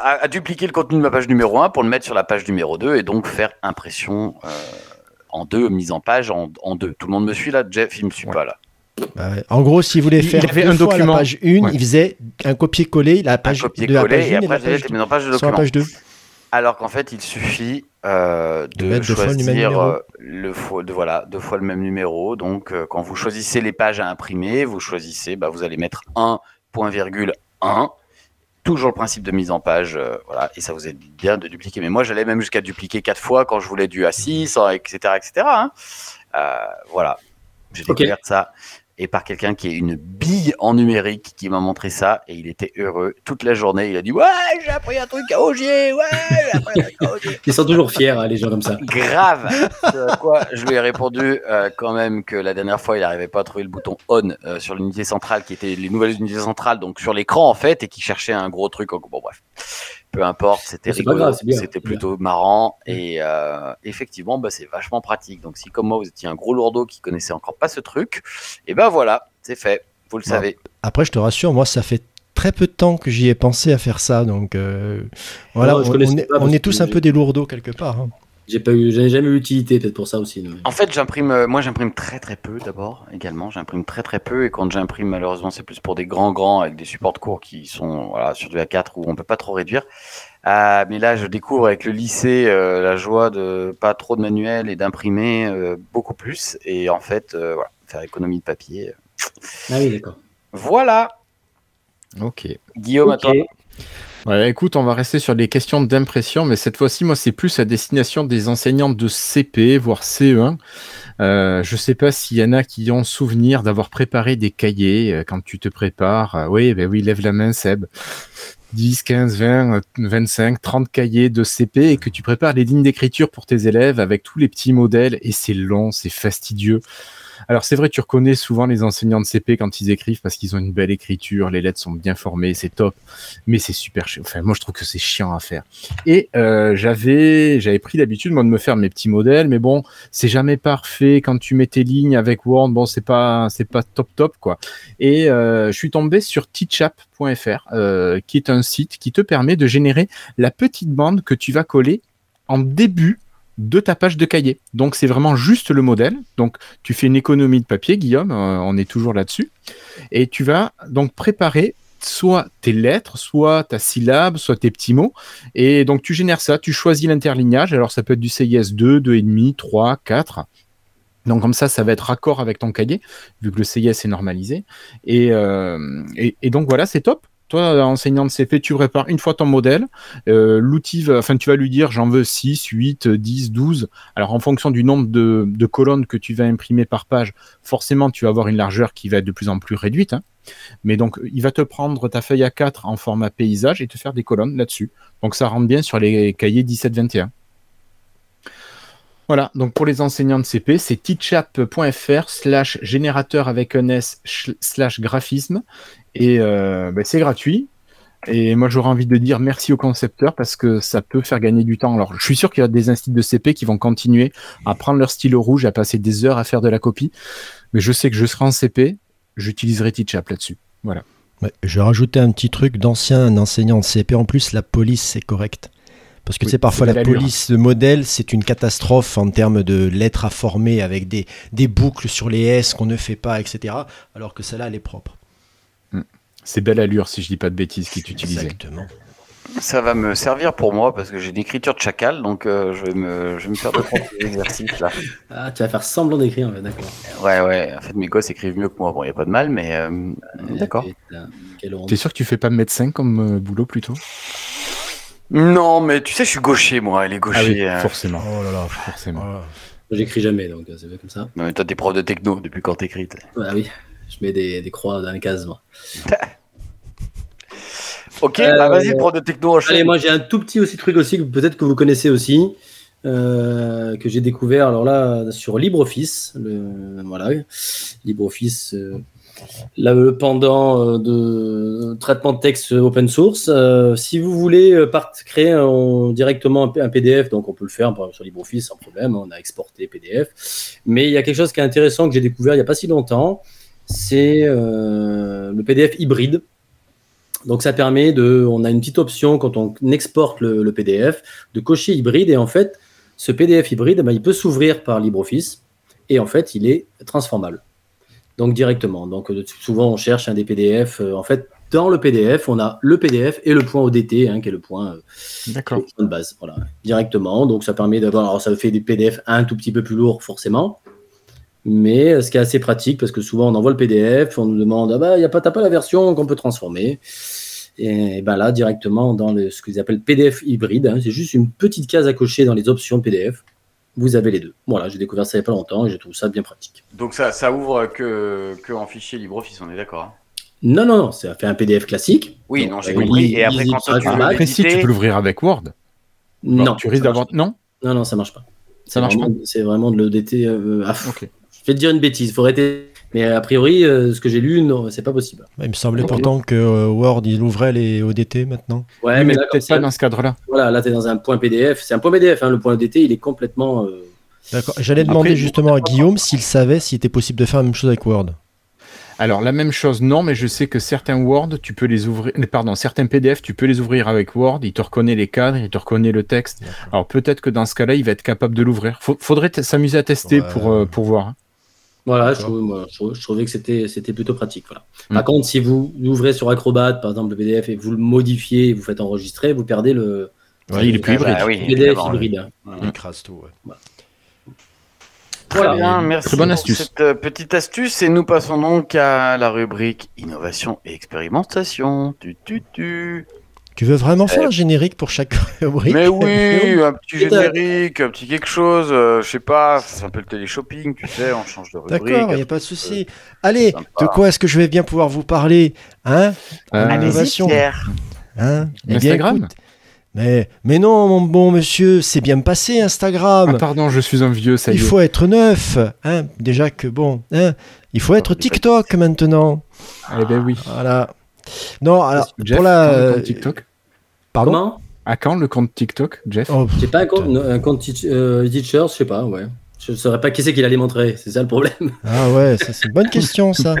à, à dupliquer le contenu de ma page numéro 1 pour le mettre sur la page numéro 2 et donc faire impression en deux, mise en page en, en deux. Tout le monde me suit là Jeff, il me suit Ouais. pas là. Bah. En gros, s'il voulait Il- faire il avait deux un fois document. la page 1, Ouais. il faisait un copier-coller la Un page de la page et 1 et après la page de sur la page 2. Alors qu'en fait, il suffit euh, de, mettre deux fois le même choisir numéro. euh, le fois, de, voilà, deux fois le même numéro. Donc, euh, quand vous choisissez les pages à imprimer, vous choisissez, bah, vous allez mettre 1.1. Toujours le principe de mise en page, euh, voilà, et ça vous aide bien de dupliquer. Mais moi, j'allais même jusqu'à dupliquer quatre fois quand je voulais du A6, hein, etc., etc. hein. Euh, voilà, j'ai découvert ça et par quelqu'un qui est une bille en numérique qui m'a montré ça et il était heureux toute la journée. Il a dit ouais j'ai appris un truc à Ogier, ouais j'ai appris un truc à. Ils sont toujours fiers, hein, les gens comme ça. Grave. Quoi je lui ai répondu euh, quand même que la dernière fois il n'arrivait pas à trouver le bouton on euh, sur l'unité centrale qui était les nouvelles unités centrales donc sur l'écran en fait et qui cherchait un gros truc. Bon bref, peu importe, c'était rigolo, c'était plutôt marrant et euh, effectivement bah, c'est vachement pratique. Donc si comme moi vous étiez un gros lourdeau qui connaissait encore pas ce truc, et ben voilà c'est fait. Vous le Bon. savez. Après, je te rassure, moi, ça fait très peu de temps que j'y ai pensé à faire ça. Donc, euh, voilà, Non, on, est, on tous un peu des lourdeaux quelque part. hein. J'ai pas eu, j'avais jamais eu l'utilité, peut-être pour ça aussi. non, En fait, j'imprime, euh, moi j'imprime très très peu d'abord, également. J'imprime très très peu et quand j'imprime, malheureusement, c'est plus pour des grands grands avec des supports de cours qui sont voilà, sur du A4 où on peut pas trop réduire. Euh, mais là, je découvre avec le lycée euh, la joie de pas trop de manuels et d'imprimer euh, beaucoup plus. Et en fait, euh, voilà, faire économie de papier. Ah oui, d'accord. Voilà, Ok. Guillaume, à Ok. Ouais, écoute, on va rester sur les questions d'impression, mais cette fois-ci, moi, c'est plus à destination des enseignants de CP, voire CE1. Euh, je sais pas s'il y en a qui ont souvenir d'avoir préparé des cahiers euh, quand tu te prépares. Euh, oui, ben oui, lève la main, Seb. 10, 15, 20, 25, 30 cahiers de CP et que tu prépares les lignes d'écriture pour tes élèves avec tous les petits modèles et c'est long, c'est fastidieux. Alors c'est vrai, tu reconnais souvent les enseignants de CP quand ils écrivent parce qu'ils ont une belle écriture, les lettres sont bien formées, c'est top, mais c'est super chiant. Enfin, moi je trouve que c'est chiant à faire. Et euh, j'avais j'avais pris l'habitude moi de me faire mes petits modèles, mais bon, c'est jamais parfait. Quand tu mets tes lignes avec Word, bon c'est pas c'est pas top top quoi. Et euh, je suis tombé sur teachup.fr, euh, qui est un site qui te permet de générer la petite bande que tu vas coller en début de ta page de cahier. Donc c'est vraiment juste le modèle. Donc tu fais une économie de papier, Guillaume, euh, on est toujours là-dessus. Et tu vas donc préparer soit tes lettres, soit ta syllabe, soit tes petits mots. Et donc tu génères ça, tu choisis l'interlignage. Alors ça peut être du CIS 2, 2,5, 3, 4. Donc comme ça, ça va être raccord avec ton cahier, vu que le CIS est normalisé. Euh, et donc voilà, c'est top. Toi, enseignant de CP, tu prépares une fois ton modèle. Euh, L'outil, enfin, tu vas lui dire j'en veux 6, 8, 10, 12. Alors, en fonction du nombre de, de colonnes que tu vas imprimer par page, forcément, tu vas avoir une largeur qui va être de plus en plus réduite. hein. Mais donc, il va te prendre ta feuille A4 en format paysage et te faire des colonnes là-dessus. Donc, ça rentre bien sur les cahiers 17-21. Voilà, donc pour les enseignants de CP, c'est teachup.fr slash générateur avec un S slash graphisme. Et euh, ben, c'est gratuit. Et moi, j'aurais envie de dire merci aux concepteurs parce que ça peut faire gagner du temps. Alors, je suis sûr qu'il y a des instituts de CP qui vont continuer à prendre leur stylo rouge, à passer des heures à faire de la copie. Mais je sais que je serai en CP, j'utiliserai Teachup là-dessus. Voilà. Ouais, je vais rajouter un petit truc d'ancien enseignant de CP. En plus, la police, c'est correct. Parce que Oui, tu sais, parfois, la police de modèle, c'est une catastrophe en termes de lettres à former avec des, des boucles sur les S qu'on ne fait pas, etc. Alors que celle-là, elle est propre. C'est belle allure, si je dis pas de bêtises, qui est utilisée. Exactement. Ça va me servir pour moi parce que j'ai une écriture de chacal, donc euh, je, vais me, je vais me faire trois petits exercices là. Ah, tu vas faire semblant d'écrire, d'accord. Ouais, ouais, en fait mes gosses écrivent mieux que moi. Bon, il a pas de mal, mais euh, d'accord. Quelle honte. T'es sûr que tu fais pas médecin comme euh, boulot plutôt? Non, mais tu sais, je suis gaucher moi, elle est Ah oui, gaucher. euh. forcément. Oh là là. Forcément. J'écris jamais, donc c'est fait comme ça. Non, mais toi, t'es prof de techno depuis quand t'écris Ah oui, je mets des, des croix dans les cases, moi. Ok, Euh, bah vas-y, prof de techno. Allez, moi j'ai un tout petit aussi truc aussi que peut-être que vous connaissez aussi, euh, que j'ai découvert alors là sur LibreOffice, le, voilà, LibreOffice, euh, là, le pendant euh, de traitement de texte open source. Euh, si vous voulez euh, part- créer un- directement un, PDF, donc on peut le faire par exemple, sur LibreOffice sans problème, on a exporté PDF. Mais il y a quelque chose qui est intéressant que j'ai découvert il n'y a pas si longtemps, c'est euh, le PDF hybride. Donc ça permet de, on a une petite option quand on exporte le, le PDF de cocher hybride et en fait ce PDF hybride, ben, il peut s'ouvrir par LibreOffice et en fait il est transformable. Donc directement. Donc euh, souvent on cherche un des PDF. euh, en fait dans le PDF on a le PDF et le point ODT hein, qui est le point D'accord. le point de base, voilà, directement. Donc ça permet d'avoir, alors ça fait des PDF un tout petit peu plus lourds forcément, mais euh, ce qui est assez pratique parce que souvent on envoie le PDF, on nous demande ah bah y a pas t'as pas la version qu'on peut transformer. Et, ben là directement dans le- ce qu'ils appellent PDF hybride, hein, c'est juste une petite case à cocher dans les options PDF. Vous avez les deux. Voilà, j'ai découvert ça il y a pas longtemps et je trouve ça bien pratique. Donc ça, ça ouvre que, que en fichier LibreOffice, on est d'accord. hein? Non, non, non, ça fait un PDF classique. Oui, Donc, non, j'ai euh, compris. Et après, quand toi, tu. Après, si, tu peux l'ouvrir avec Word. Non, Tu risques ça d'avoir. Non? Non, non, ça marche pas. Ça marche vraiment- C'est vraiment de l'EDT euh, à fond. Ok. Je vais te dire une bêtise, faut arrêter. Mais a priori, euh, ce que j'ai lu, non, c'est pas possible. Il me semblait pourtant que euh, Word, il ouvrait les ODT maintenant. Ouais, mais peut-être ça, pas dans ce cadre-là. voilà, là, tu es dans un point PDF. C'est un point PDF, hein, le point EDT, il est complètement. euh, D'accord. J'allais demander justement à Guillaume s'il savait s'il était possible de faire la même chose avec Word. Alors, la même chose, non, mais je sais que certains Word, tu peux les ouvrir. euh, Pardon, certains PDF, tu peux les ouvrir avec Word. Il te reconnaît les cadres, il te reconnaît le texte. Alors, peut-être que dans ce cas-là, il va être capable de l'ouvrir. Faudrait s'amuser à tester Ouais. pour, euh, pour voir. Voilà, je, moi, trouvais- je trouvais que c'était c'était plutôt pratique. Voilà. Mm. Par contre, si vous ouvrez sur Acrobat, par exemple, le PDF, et vous le modifiez, et vous faites enregistrer, vous perdez le Ouais, il est plus Ah, hybride. bah oui, PDF hybride. Il écrase tout. ouais. Très Voilà. bien, merci Très bonne pour astuce. cette euh, petite astuce. Et nous passons donc à la rubrique innovation et expérimentation. Tu, tu, tu. Tu veux vraiment faire un générique pour chaque rubrique Mais oui, un petit générique, un petit quelque chose, euh, je sais pas, ça s'appelle télé-shopping, tu sais, on change de rubrique. D'accord, il n'y a pas de souci. Allez, sympa. de quoi est-ce que je vais bien pouvoir vous parler hein? Euh, Innovation. hein? Eh bien, Instagram? écoute, mais, mais non, mon bon monsieur, c'est bien passé Instagram. Ah, pardon, je suis un vieux, ça y il est. faut être neuf. Hein? Déjà que bon, hein? Il faut être TikTok maintenant. Eh ben oui. Voilà. Non, alors, Jeff, pour la. le euh, TikTok? Pardon Comment À quand le compte TikTok, Jeff Oh, J'ai pas un compte, un compte euh, teacher, je sais pas, ouais. Je ne saurais pas qui c'est qui allait montrer, c'est ça le problème. Ah ouais, ça, c'est une bonne question, ça.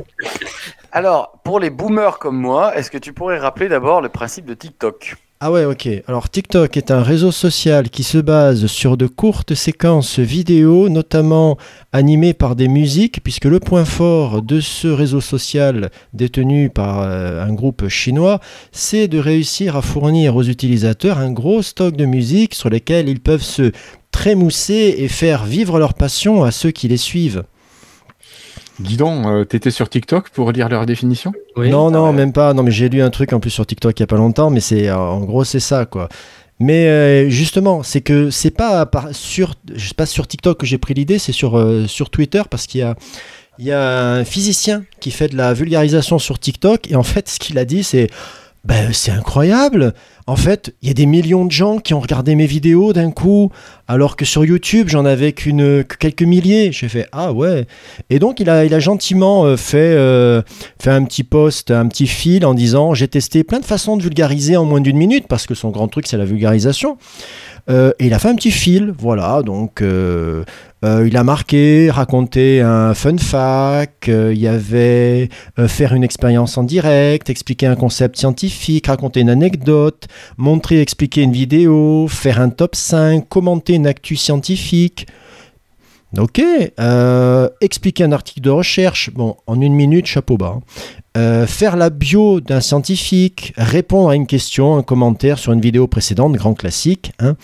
Alors, pour les boomers comme moi, est-ce que tu pourrais rappeler d'abord le principe de TikTok? Ah ouais, ok. Alors TikTok est un réseau social qui se base sur de courtes séquences vidéo, notamment animées par des musiques, puisque le point fort de ce réseau social détenu par euh, un groupe chinois, c'est de réussir à fournir aux utilisateurs un gros stock de musique sur lesquels ils peuvent se trémousser et faire vivre leur passion à ceux qui les suivent. Dis donc, euh, t'étais sur TikTok pour lire leur définition? Oui. Non, non, même pas. Non, mais j'ai lu un truc en plus sur TikTok il y a pas longtemps, mais c'est euh, en gros c'est ça quoi. Mais euh, justement, c'est que c'est pas par, sur, c'est pas sur TikTok que j'ai pris l'idée, c'est sur euh, sur Twitter parce qu'il y a il y a un physicien qui fait de la vulgarisation sur TikTok et en fait ce qu'il a dit c'est ben, c'est incroyable. En fait, il y a des millions de gens qui ont regardé mes vidéos d'un coup, alors que sur YouTube, j'en avais que quelques milliers. J'ai fait ah ouais. Et donc il a, gentiment euh, fait, euh, fait un petit post, un petit fil en disant j'ai testé plein de façons de vulgariser en moins d'une minute parce que son grand truc c'est la vulgarisation. Euh, et il a fait un petit fil, voilà. Donc euh, il a marqué, raconté un fun fact. euh, il y avait euh, faire une expérience en direct, expliquer un concept scientifique, raconter une anecdote, montrer, expliquer une vidéo, faire un top 5, commenter une actu scientifique. Ok, euh, expliquer un article de recherche, bon, en une minute, chapeau bas. hein. Euh, faire la bio d'un scientifique, répondre à une question, un commentaire sur une vidéo précédente, grand classique. hein.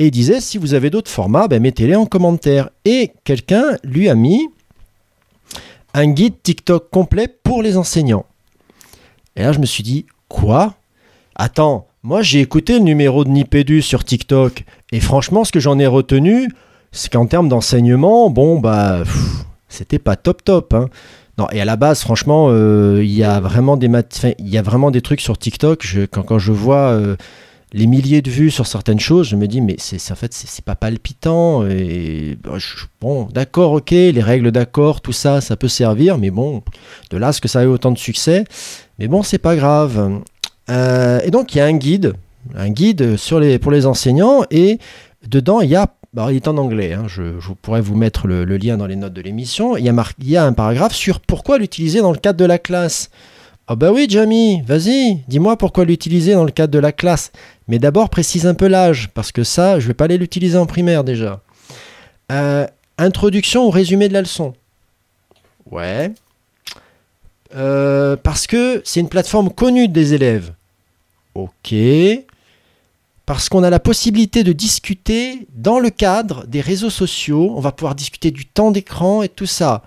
Et disait, si vous avez d'autres formats, ben, mettez-les en commentaire. Et quelqu'un lui a mis un guide TikTok complet pour les enseignants. Et là, je me suis dit, quoi? Attends, moi j'ai écouté le numéro de Nipédu sur TikTok, et franchement, ce que j'en ai retenu, c'est qu'en termes d'enseignement, bon, bah, c'était pas top top. hein. Non, et à la base, franchement, euh, il y a vraiment des y a vraiment des trucs sur TikTok. Quand, quand je vois euh, les milliers de vues sur certaines choses, je me dis mais c'est en fait c'est pas palpitant. Bah, bon, d'accord, ok, les règles d'accord, tout ça, ça peut servir, mais bon, de là ce que ça ait autant de succès, mais bon, c'est pas grave. Euh, et donc il y a un guide, un guide pour les enseignants et dedans il y a bah, il est en anglais, hein, je, pourrais vous mettre le, lien dans les notes de l'émission. Il, y a mar- il y a un paragraphe sur pourquoi l'utiliser dans le cadre de la classe. Ah bah oui, Jamie, vas-y, dis-moi pourquoi l'utiliser dans le cadre de la classe. Mais d'abord, précise un peu l'âge, parce que ça, je vais pas aller l'utiliser en primaire déjà. Euh, introduction au résumé de la leçon. Ouais. Euh, parce que c'est une plateforme connue des élèves. Ok. Parce qu'on a la possibilité de discuter dans le cadre des réseaux sociaux. On va pouvoir discuter du temps d'écran et tout ça.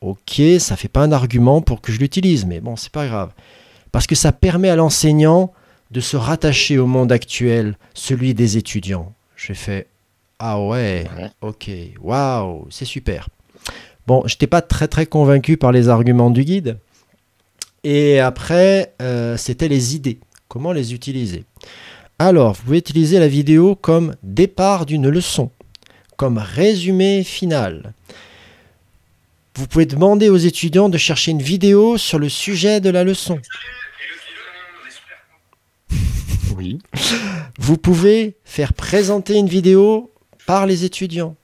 Ok, ça fait pas un argument pour que je l'utilise, mais bon, c'est pas grave. Parce que ça permet à l'enseignant de se rattacher au monde actuel, celui des étudiants. J'ai fait Ah ouais, ok, waouh, c'est super. Bon, j'étais pas très très convaincu par les arguments du guide. Et après, euh, c'était les idées. Comment les utiliser? Alors, vous pouvez utiliser la vidéo comme départ d'une leçon, comme résumé final. Vous pouvez demander aux étudiants de chercher une vidéo sur le sujet de la leçon. Oui. Vous pouvez faire présenter une vidéo par les étudiants.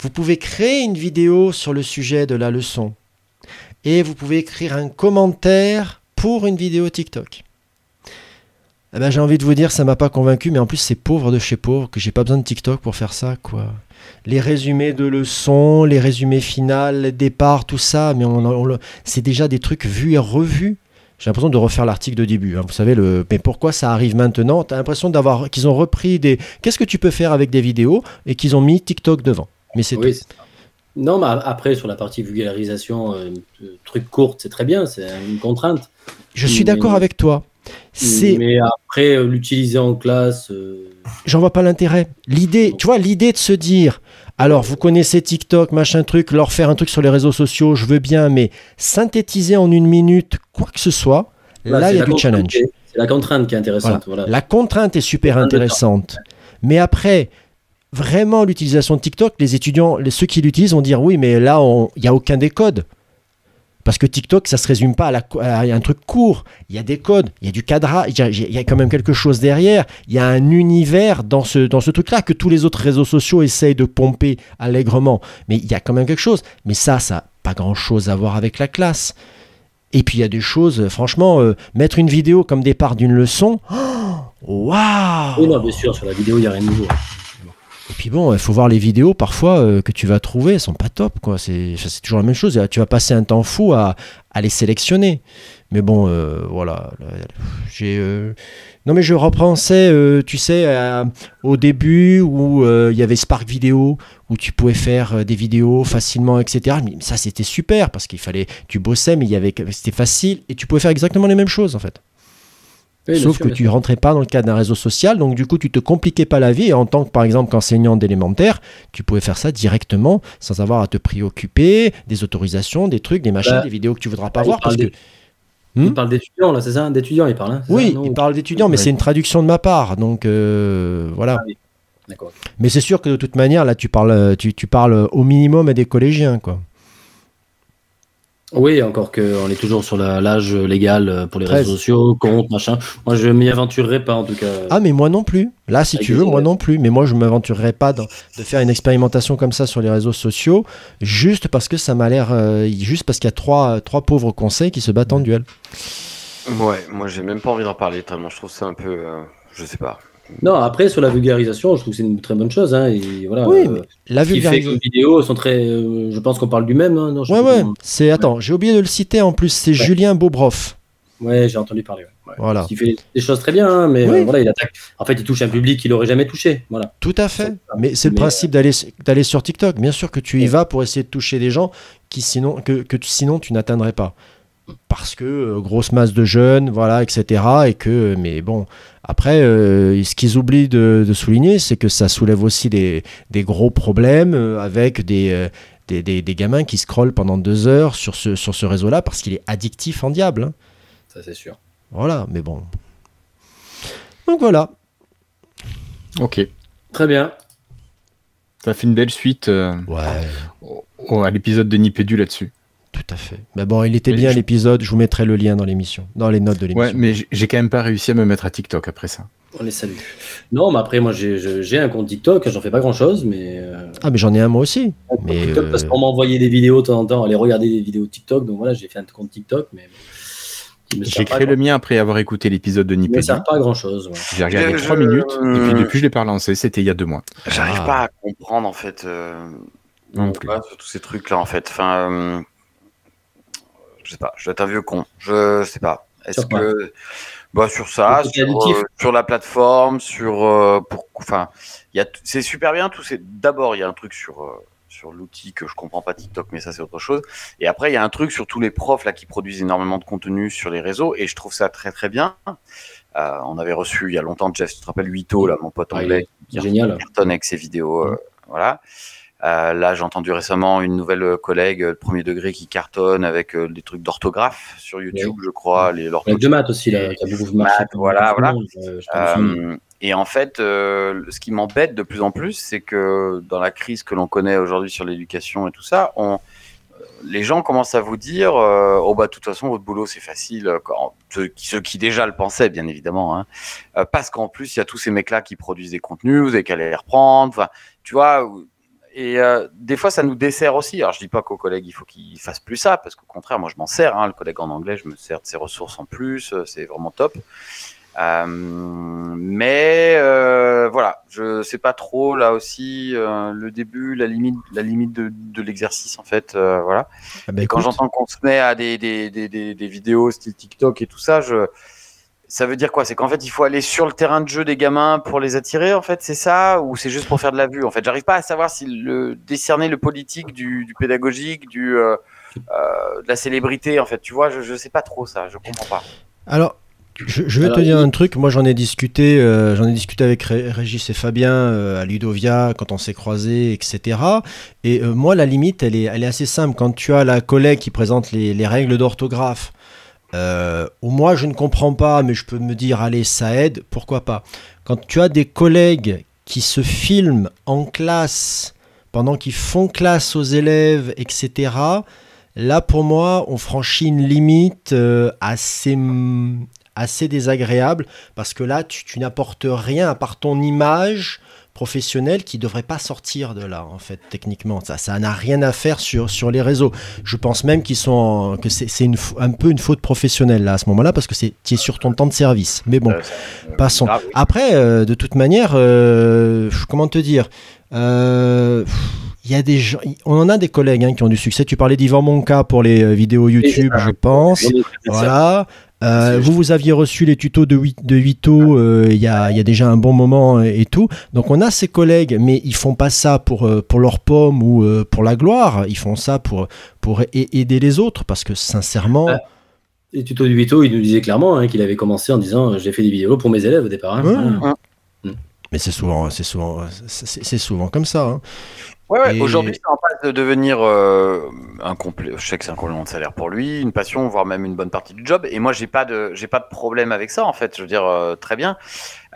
Vous pouvez créer une vidéo sur le sujet de la leçon. Et vous pouvez écrire un commentaire pour une vidéo TikTok. Eh ben, j'ai envie de vous dire, ça m'a pas convaincu, mais en plus c'est pauvre de chez pauvre que j'ai pas besoin de TikTok pour faire ça, quoi. Les résumés de leçons, les résumés finales, les départs, tout ça, mais on, on le- c'est déjà des trucs vus et revus. J'ai l'impression de refaire l'article de début. hein. Vous savez, le... mais pourquoi ça arrive maintenant? T'as l'impression d'avoir qu'ils ont repris des. Qu'est-ce que tu peux faire avec des vidéos et qu'ils ont mis TikTok devant? Mais c'est Oui, tout. Non, mais après, sur la partie vulgarisation, euh, truc court, c'est très bien, c'est une contrainte. Je suis d'accord avec toi. C'est, Mais après, euh, l'utiliser en classe. euh, j'en vois pas l'intérêt. L'idée, tu vois, l'idée de se dire, alors vous connaissez TikTok, machin truc, leur faire un truc sur les réseaux sociaux, je veux bien, mais synthétiser en une minute quoi que ce soit, là il y a du challenge. C'est la contrainte qui est intéressante. Voilà. La contrainte est super intéressante. Mais après, vraiment, l'utilisation de TikTok, les étudiants, ceux qui l'utilisent vont dire oui, mais là, il n'y a aucun des codes. Parce que TikTok, ça se résume pas à, la un truc court. Il y a des codes, il y a du cadrage, il y a, quand même quelque chose derrière. Il y a un univers dans ce, dans ce truc-là que tous les autres réseaux sociaux essayent de pomper allègrement. Mais il y a quand même quelque chose. Mais ça, ça n'a pas grand-chose à voir avec la classe. Et puis il y a des choses, franchement, euh, mettre une vidéo comme départ d'une leçon, waouh Oui, non, bien sûr, sur la vidéo, il n'y a rien de nouveau. Puis bon, il faut voir les vidéos parfois euh, que tu vas trouver, elles sont pas top, quoi. C'est toujours la même chose. Tu vas passer un temps fou à, les sélectionner. Mais bon, euh, voilà. Là, J'ai. euh, Non, mais je repensais, euh, tu sais, au début où euh, il y avait Spark Vidéo, où tu pouvais faire euh, des vidéos facilement, etc. Mais ça, c'était super parce qu'il fallait, tu bossais, mais il y avait, c'était facile et tu pouvais faire exactement les mêmes choses en fait. Oui, Sauf sûr, que tu sûr. rentrais pas dans le cadre d'un réseau social, donc du coup tu te compliquais pas la vie. Et en tant que par exemple qu'enseignant d'élémentaire, tu pouvais faire ça directement sans avoir à te préoccuper des autorisations, des trucs, des machins, Bah, des vidéos que tu voudras pas voir parce que Hmm Il parle d'étudiants, là, c'est ça D'étudiants, il parle. Hein, oui, ça, il parle d'étudiants, mais Ouais. c'est une traduction de ma part, donc euh, voilà. Ah oui. Mais c'est sûr que de toute manière là tu parles, tu, tu parles au minimum à des collégiens quoi. Oui, encore qu'on est toujours sur l'âge légal euh, pour les 13. réseaux sociaux, compte, machin. Moi, je m'y aventurerai pas, en tout cas. Ah mais moi non plus. Là si Avec tu veux, moi non plus. Mais moi je m'aventurerais pas de faire une expérimentation comme ça sur les réseaux sociaux, juste parce que ça m'a l'air, euh, juste parce qu'il y a trois, trois pauvres conseils qui se battent en duel. Ouais, moi j'ai même pas envie d'en parler tellement je trouve ça un peu. euh, je sais pas. Non, après, sur la vulgarisation, je trouve que c'est une très bonne chose. Hein, et voilà, Oui, euh, mais la vulgarisation. les vidéos sont très. euh, je pense qu'on parle du même. Hein, non, je Ouais, ouais. comment- C'est attends, j'ai oublié de le citer en plus. C'est Julien Bobroff. Ouais, j'ai entendu parler. ouais. Voilà. Il fait des choses très bien, hein, mais Oui. euh, voilà, il attaque. En fait, il touche un public qu'il aurait jamais touché. Voilà. Tout à fait. Mais c'est le Mais, principe d'aller d'aller sur TikTok. Bien sûr que tu y vas pour essayer de toucher des gens qui sinon que, que tu- sinon tu n'atteindrais pas. Parce que euh, grosse masse de jeunes, voilà, etc. Et que, mais bon, après, euh, ce qu'ils oublient de, de souligner, c'est que ça soulève aussi des, des gros problèmes euh, avec des, des, des- des gamins qui scrollent pendant deux heures sur ce, sur ce réseau-là parce qu'il est addictif en diable. hein. Ça, c'est sûr. Voilà, mais bon. Donc voilà. Ok. Très bien. Ça fait une belle suite euh, Ouais. au- au- à l'épisode de Nipédu là-dessus. Tout à fait. Mais bon, il était Mais bien je- l'épisode. Je vous mettrai le lien dans l'émission, dans les notes de l'émission. Ouais, mais j'ai quand même pas réussi à me mettre à TikTok après ça. On les salue. Non, mais après, moi, j'ai un compte TikTok. J'en fais pas grand chose, mais. euh, Ah, mais j'en ai un moi aussi. Mais TikTok, euh, parce qu'on m'a envoyé des vidéos de temps en temps, aller regarder des vidéos TikTok. Donc voilà, j'ai fait un compte TikTok, mais. J'ai pas créé le mien après avoir écouté l'épisode de Il me Nipédu. sert pas à grand chose. J'ai regardé Je- 3 je- minutes et puis euh, depuis je l'ai pas relancé. C'était il y a deux mois. J'arrive Ah. pas à comprendre en fait. euh, Non on plus. sur tous ces trucs là en fait. Enfin, euh, je sais pas. Je dois être un vieux con. Je sais pas. Est-ce que bah, sur ça, sur, euh, sur la plateforme, sur euh, pour, enfin, c'est super bien tout. C'est d'abord il y a un truc sur euh, sur l'outil que je comprends pas TikTok, mais ça c'est autre chose. Et après il y a un truc sur tous les profs là qui produisent énormément de contenu sur les réseaux et je trouve ça très très bien. On avait reçu il y a longtemps Jeff, tu te rappelles Huito là, mon pote Ah, il anglais, est génial. cartonne avec ses vidéos. euh, voilà. Euh, là, j'ai entendu récemment une nouvelle euh, collègue euh, de premier degré qui cartonne avec euh, des trucs d'orthographe sur YouTube, je crois. Les, Avec de maths aussi, là, qui beaucoup marché. Maths, voilà, voilà. Euh, je. Euh, et en fait, euh, ce qui m'embête de plus en plus, c'est que dans la crise que l'on connaît aujourd'hui sur l'éducation et tout ça, on, euh, les gens commencent à vous dire euh, Oh, bah, de toute façon, votre boulot, c'est facile. euh, Quand, ceux, qui, ceux qui déjà le pensaient, bien évidemment. Hein, Euh, parce qu'en plus, il y a tous ces mecs-là qui produisent des contenus, vous avez qu'à les reprendre. Tu vois. Et euh, des fois, ça nous dessert aussi. Alors, je dis pas qu'aux collègues, il faut qu'ils fassent plus ça, parce qu'au contraire, moi, je m'en sers. Hein, le collègue en anglais, je me sers de ses ressources en plus. euh, C'est vraiment top. Euh, mais euh, voilà, je sais pas trop là aussi euh, le début, la limite, la limite de, de l'exercice en fait. euh, voilà. ah bah, Et quand j'entends qu'on se met à des, des, des, des, des vidéos style TikTok et tout ça, je ça veut dire quoi? C'est qu'en fait il faut aller sur le terrain de jeu des gamins pour les attirer en fait, c'est ça? Ou c'est juste pour faire de la vue? En fait, j'arrive pas à savoir si le décerner le politique du, du pédagogique, du euh, euh, de la célébrité en fait. Tu vois, je je sais pas trop ça, je comprends pas. Alors, Je, je vais Alors, te dire un truc. Moi, j'en ai discuté. euh, j'en ai discuté avec Ré- Régis et Fabien euh, à Ludovia quand on s'est croisés, etc. Et euh, moi, la limite, elle est, elle est assez simple. Quand tu as la collègue qui présente les, les règles d'orthographe, euh, où moi, je ne comprends pas, mais je peux me dire, allez, ça aide. Pourquoi pas Quand tu as des collègues qui se filment en classe pendant qu'ils font classe aux élèves, etc. Là, pour moi, on franchit une limite euh, assez, assez désagréable parce que là, tu, tu n'apportes rien à part ton image professionnelle qui devrait pas sortir de là, en fait, techniquement. Ça, ça n'a rien à faire sur, sur les réseaux. Je pense même qu'ils sont en- que c'est un peu une faute professionnelle là à ce moment-là parce que c'est tu es sur ton temps de service. Mais bon, Euh, ça- passons. grave, oui. Après, euh, de toute manière, euh, comment te dire euh, il y a des gens, on en a des collègues hein, qui ont du succès. Tu parlais d'Yvan Monca pour les euh, vidéos YouTube, je pense. Voilà. Euh, vous, vous aviez reçu les tutos de, de Vito euh, il y, a, il y a déjà un bon moment et, et tout. Donc on a ces collègues, mais ils font pas ça pour, euh, pour leur pomme ou euh, pour la gloire. Ils font ça pour, pour aider les autres parce que sincèrement... Ah, Les tutos du Vito, il nous disait clairement hein, qu'il avait commencé en disant euh, j'ai fait des vidéos pour mes élèves au départ. hein. Ouais. Voilà. Mais c'est souvent, c'est souvent, c'est souvent comme ça. hein. Ouais, ouais, Et- aujourd'hui, c'est en passe de devenir euh, un complet. Je sais que c'est un complément de salaire pour lui, une passion, voire même une bonne partie du job. Et moi, j'ai pas de, j'ai pas de problème avec ça, en fait. Je veux dire, euh, très bien.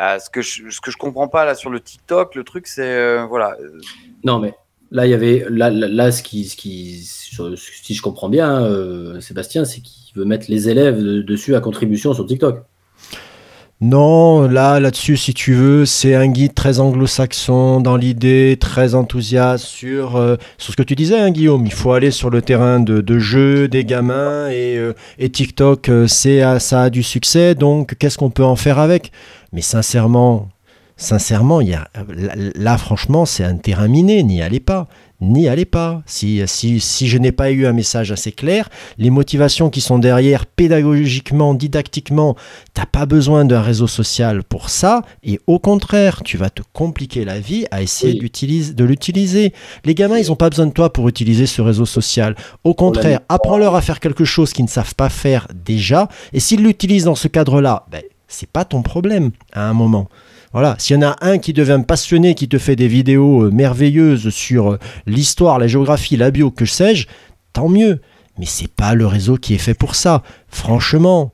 Euh, ce que je, ce que je comprends pas là sur le TikTok, le truc, c'est euh, voilà. Non, mais là, il y avait. Là, là, là, ce qui, ce qui, si je comprends bien, euh, Sébastien, c'est qu'il veut mettre les élèves de- dessus à contribution sur TikTok. Non, là, là-dessus, si tu veux, c'est un guide très anglo-saxon dans l'idée, très enthousiaste sur, euh, ce que tu disais, hein, Guillaume. Il faut aller sur le terrain de, de jeu des gamins et, euh, et TikTok, euh, c'est, ça a du succès. Donc, qu'est-ce qu'on peut en faire avec? Mais sincèrement, sincèrement, là, franchement, c'est un terrain miné. N'y allez pas. N'y allez pas. Si, si, si je n'ai pas eu un message assez clair, les motivations qui sont derrière, pédagogiquement, didactiquement, T'as pas besoin d'un réseau social pour ça, et au contraire, tu vas te compliquer la vie à essayer Oui. de l'utiliser. Les gamins, ils ont pas besoin de toi pour utiliser ce réseau social. Au contraire, apprends-leur à faire quelque chose qu'ils ne savent pas faire déjà, et s'ils l'utilisent dans ce cadre-là, ben, c'est pas ton problème à un moment. Voilà, s'il y en a un qui devient passionné, qui te fait des vidéos euh, merveilleuses sur euh, l'histoire, la géographie, la bio, que sais-je, tant mieux. Mais c'est pas le réseau qui est fait pour ça. Franchement,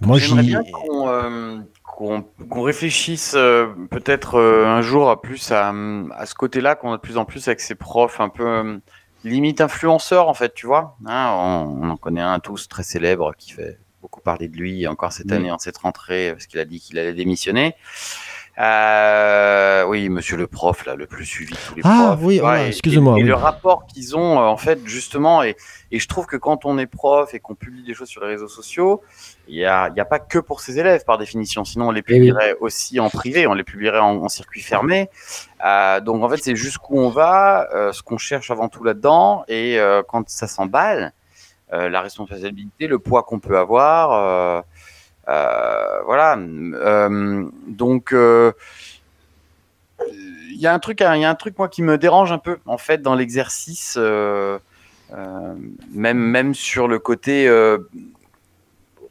moi J'aimerais bien qu'on euh, réfléchisse euh, peut-être euh, un jour à plus à, à ce côté-là qu'on a de plus en plus avec ces profs un peu limite influenceurs en fait, tu vois. Hein, on, on en connaît un tous très célèbre qui fait beaucoup parler de lui encore cette Oui. année en cette rentrée parce qu'il a dit qu'il allait démissionner. Euh, oui, monsieur le prof, là, le plus suivi de tous les Ah, profs. oui, tu vois, voilà, et- oui. le rapport qu'ils ont, euh, en fait, justement, et, et je trouve que quand on est prof et qu'on publie des choses sur les réseaux sociaux, il n'y a, y a pas que pour ses élèves, par définition. Sinon, on les Eh oui. publierait aussi en privé, on les publierait en, en circuit fermé. Euh, donc, en fait, c'est jusqu'où on va, euh, ce qu'on cherche avant tout là-dedans. Et euh, quand ça s'emballe, euh, la responsabilité, le poids qu'on peut avoir. Euh, voilà. Euh, donc, euh, il y a un truc, il y a un truc moi qui me dérange un peu en fait dans l'exercice, même même sur le côté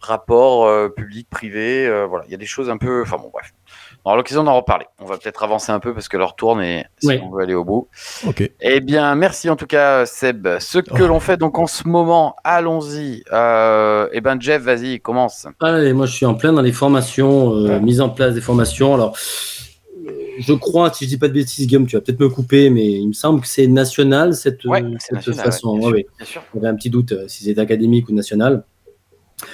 rapport public-privé. euh, voilà, il y a des choses un peu. Enfin bon, bref. On aura l'occasion d'en reparler. On va peut-être avancer un peu parce que l'heure tourne et si on veut aller au bout. Ok. Eh bien, merci en tout cas, Seb. Ce que Oh. l'on fait donc en ce moment, allons-y. Euh, eh ben, Jeff, vas-y, commence. Allez, moi je suis en plein dans les formations, euh, mise en place des formations. Alors, euh, je crois, si je dis pas de bêtises, Guillaume, tu vas peut-être me couper, mais il me semble que c'est national cette, Ouais, euh, cette national, façon. bien sûr, bien sûr. J'avais un petit doute euh, si c'était académique ou national.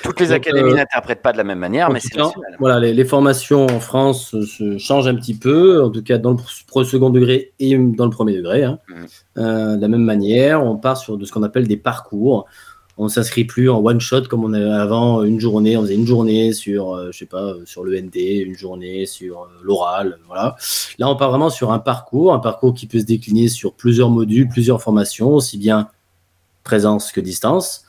Toutes les Donc, académies euh, n'interprètent pas de la même manière, mais c'est. Voilà, les, les formations en France euh, se changent un petit peu, en tout cas dans le second degré et dans le premier degré. hein. Mhm. Euh, de la même manière, on part sur de ce qu'on appelle des parcours. On ne s'inscrit plus en one shot comme on avait avant une journée. On faisait une journée sur, euh, je sais pas, euh, sur le ND, une journée sur euh, l'oral, voilà. Là, on part vraiment sur un parcours, un parcours qui peut se décliner sur plusieurs modules, plusieurs formations, aussi bien présence que distance,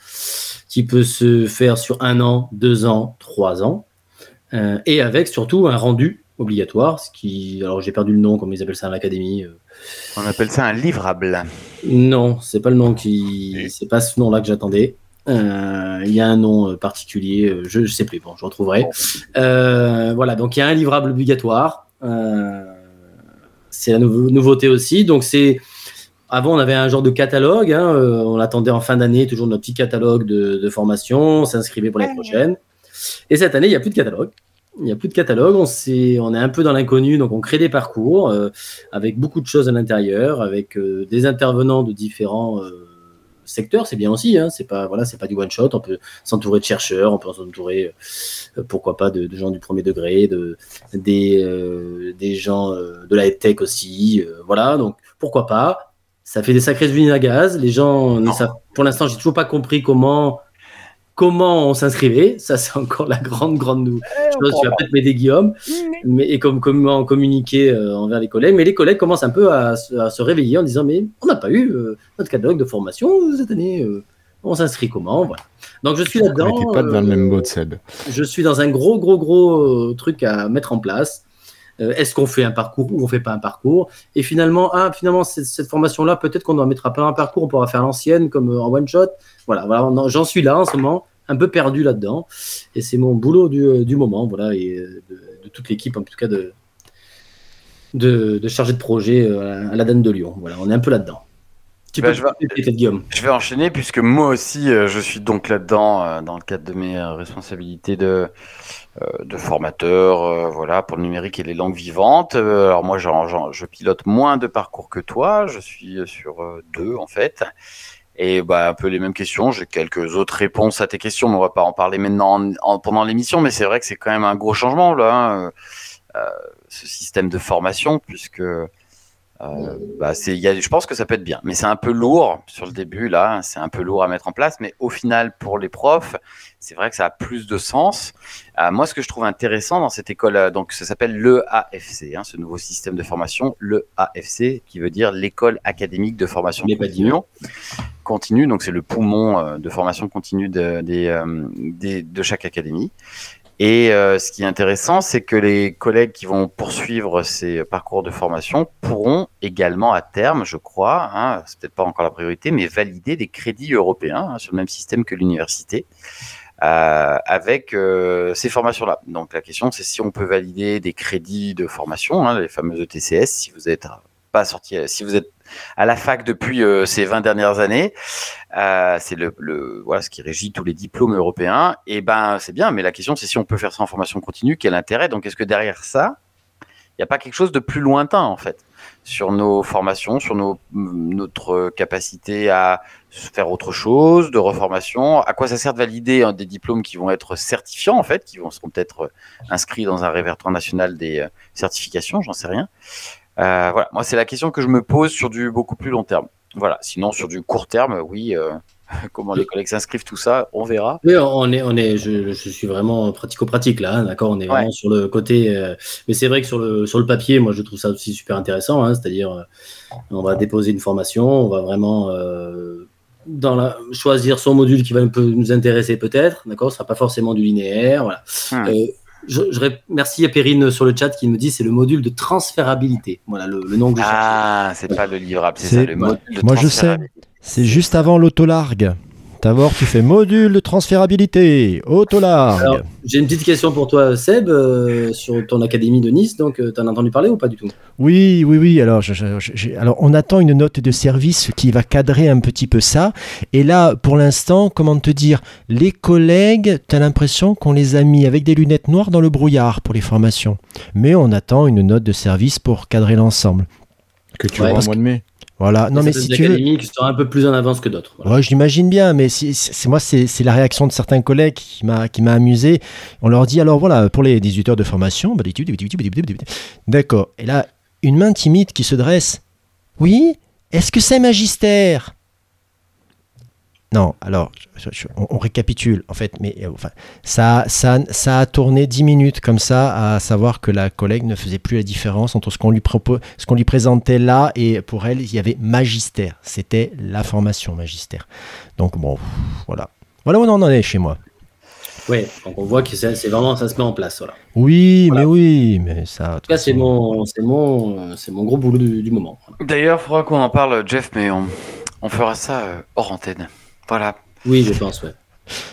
qui peut se faire sur un an, deux ans, trois ans, euh, et avec surtout un rendu obligatoire, ce qui, alors j'ai perdu le nom, comme ils appellent ça à l'académie. euh. On appelle ça un livrable. Non, c'est pas le nom qui, c'est pas ce nom-là que j'attendais. Euh, il y a un nom particulier, je ne sais plus, bon, je retrouverai. Euh, voilà, donc il y a un livrable obligatoire. C'est la nou- nouveauté aussi. Donc c'est avant on avait un genre de catalogue. hein, euh, on attendait en fin d'année toujours notre petit catalogue de, de formation. On s'inscrivait pour les prochaines. Et cette année il n'y a plus de catalogue. Il n'y a plus de catalogue. On, s'est- on est un peu dans l'inconnu, donc on crée des parcours euh, avec beaucoup de choses à l'intérieur, avec euh, des intervenants de différents euh, secteurs. C'est bien aussi. Hein, c'est pas voilà, c'est pas du one shot. On peut s'entourer de chercheurs, on peut s'entourer, euh, pourquoi pas, de, de gens du premier degré, de, des, euh, des gens euh, de la tech aussi. euh, voilà, donc pourquoi pas. Ça fait des sacrées usines à gaz. Les gens, ne savent, pour l'instant, j'ai toujours pas compris comment, comment on s'inscrivait. Ça, c'est encore la grande, grande nou- chose. Tu vas peut-être m'aider, Guillaume. Mais, et comme, comment communiquer euh, envers les collègues. Mais les collègues commencent un peu à, se- à se réveiller en disant Mais on n'a pas eu euh, notre catalogue de formation cette année. euh, on s'inscrit comment? Voilà. Donc je suis là-dedans. pas devant le euh, même boat, Seb. je suis dans un gros, gros, gros euh, truc à mettre en place. Euh, Est-ce qu'on fait un parcours ou on fait pas un parcours? Et finalement, ah, finalement cette, formation-là, peut-être qu'on ne mettra pas un parcours, on pourra faire l'ancienne comme euh, en one shot. Voilà, voilà j'en suis là en ce moment, un peu perdu là-dedans. Et c'est mon boulot du, euh, moment, voilà, et de, toute l'équipe, en tout cas de, de, de chargé de projet à la Dame de Lyon. Voilà, on est un peu là-dedans. Tu Bah, peux je vais- peut-être, Guillaume. Je vais enchaîner puisque moi aussi euh, je suis donc là-dedans euh, dans le cadre de mes euh, responsabilités de, euh, de formateur voilà, pour le numérique et les langues vivantes. Alors moi je pilote moins de parcours que toi, je suis sur deux en fait. Et bah, un peu les mêmes questions, j'ai quelques autres réponses à tes questions, mais on va pas en parler maintenant en- en- pendant l'émission, mais c'est vrai que c'est quand même un gros changement là, hein, ce système de formation, puisque euh, bah, c'est, il y a, je pense que ça peut être bien, mais c'est un peu lourd sur le début là. C'est un peu lourd à mettre en place, mais au final, pour les profs, c'est vrai que ça a plus de sens. Euh, moi, ce que je trouve intéressant dans cette école, euh, donc ça s'appelle l'EAFC, hein, ce nouveau système de formation, l'EAFC, qui veut dire l'école académique de formation continue. Continue, donc c'est le poumon euh, de formation continue de, des- de chaque académie. Et euh, ce qui est intéressant, c'est que les collègues qui vont poursuivre ces parcours de formation pourront également à terme, je crois, hein, c'est peut-être pas encore la priorité, mais valider des crédits européens hein, sur le même système que l'université. euh, avec euh, ces formations-là. Donc la question, c'est si on peut valider des crédits de formation, hein, les fameuses ETCS, si vous êtes pas sorti, si vous êtes à la fac depuis euh, ces 20 dernières années, euh, c'est le, le voilà ce qui régit tous les diplômes européens. Et ben c'est bien, mais la question c'est si on peut faire ça en formation continue, quel intérêt? Donc est-ce que derrière ça, il n'y a pas quelque chose de plus lointain en fait sur nos formations, sur nos, notre capacité à faire autre chose, de reformation? À quoi ça sert de valider hein, des diplômes qui vont être certifiants en fait, qui vont seront peut-être inscrits dans un répertoire national des euh, certifications, j'en sais rien. Euh, voilà, moi c'est la question que je me pose sur du beaucoup plus long terme. Voilà, sinon sur du court terme, oui, euh, comment les collègues s'inscrivent, tout ça, on verra. Oui, on est, on est, je, je suis vraiment pratico-pratique là, hein, d'accord? On est vraiment Ouais. sur le côté, euh, mais c'est vrai que sur le sur le papier, moi je trouve ça aussi super intéressant. hein, C'est-à-dire, on va déposer une formation, on va vraiment dans la, choisir son module qui va un peu nous intéresser peut-être, d'accord? Ce sera pas forcément du linéaire, voilà. Hmm. Je, je rép- merci à Perrine sur le chat qui me dit c'est le module de transférabilité. Voilà le, le nom que je. Ah, c'est pas le livrable, c'est ça, le module de Moi, je sais. C'est juste avant l'autolargue. D'abord, tu fais module de transférabilité, autolargue. J'ai une petite question pour toi, Seb, euh, sur ton académie de Nice. Donc, tu en as entendu parler ou pas du tout? Oui, oui, oui. Alors, je- je- je- j'ai- alors, on attend une note de service qui va cadrer un petit peu ça. Et là, pour l'instant, comment te dire, les collègues, tu as l'impression qu'on les a mis avec des lunettes noires dans le brouillard pour les formations. Mais on attend une note de service pour cadrer l'ensemble. Que tu Ouais, vois au mois de mai. Voilà. Non, mais si tu veux. qui sont un peu plus en avance que d'autres. voilà. Ouais, j'imagine bien, mais c'est moi, c'est c'est la réaction de certains collègues qui m'a qui m'a amusé. On leur dit alors voilà, pour les 18 heures de formation, bah, d'accord. Et là, une main timide qui se dresse. Oui, est-ce que c'est magistère? Non, alors, je- je- on, on récapitule, en fait, mais euh, enfin, ça, ça, ça a tourné 10 minutes comme ça, à savoir que la collègue ne faisait plus la différence entre ce qu'on lui, propo- ce qu'on lui présentait là et pour elle, il y avait magistère. C'était la formation magistère. Donc, bon, voilà. Voilà où on en est chez moi. Ouais, donc on voit que c'est c'est vraiment ça se met en place. Voilà. Oui, Voilà. mais oui, mais ça. En tout cas, c'est mon, c'est mon, c'est mon gros boulot du, du moment. Voilà. D'ailleurs, il faudra qu'on en parle, Jeff, mais on, on fera ça euh, hors antenne. Voilà, Oui, je pense, ouais.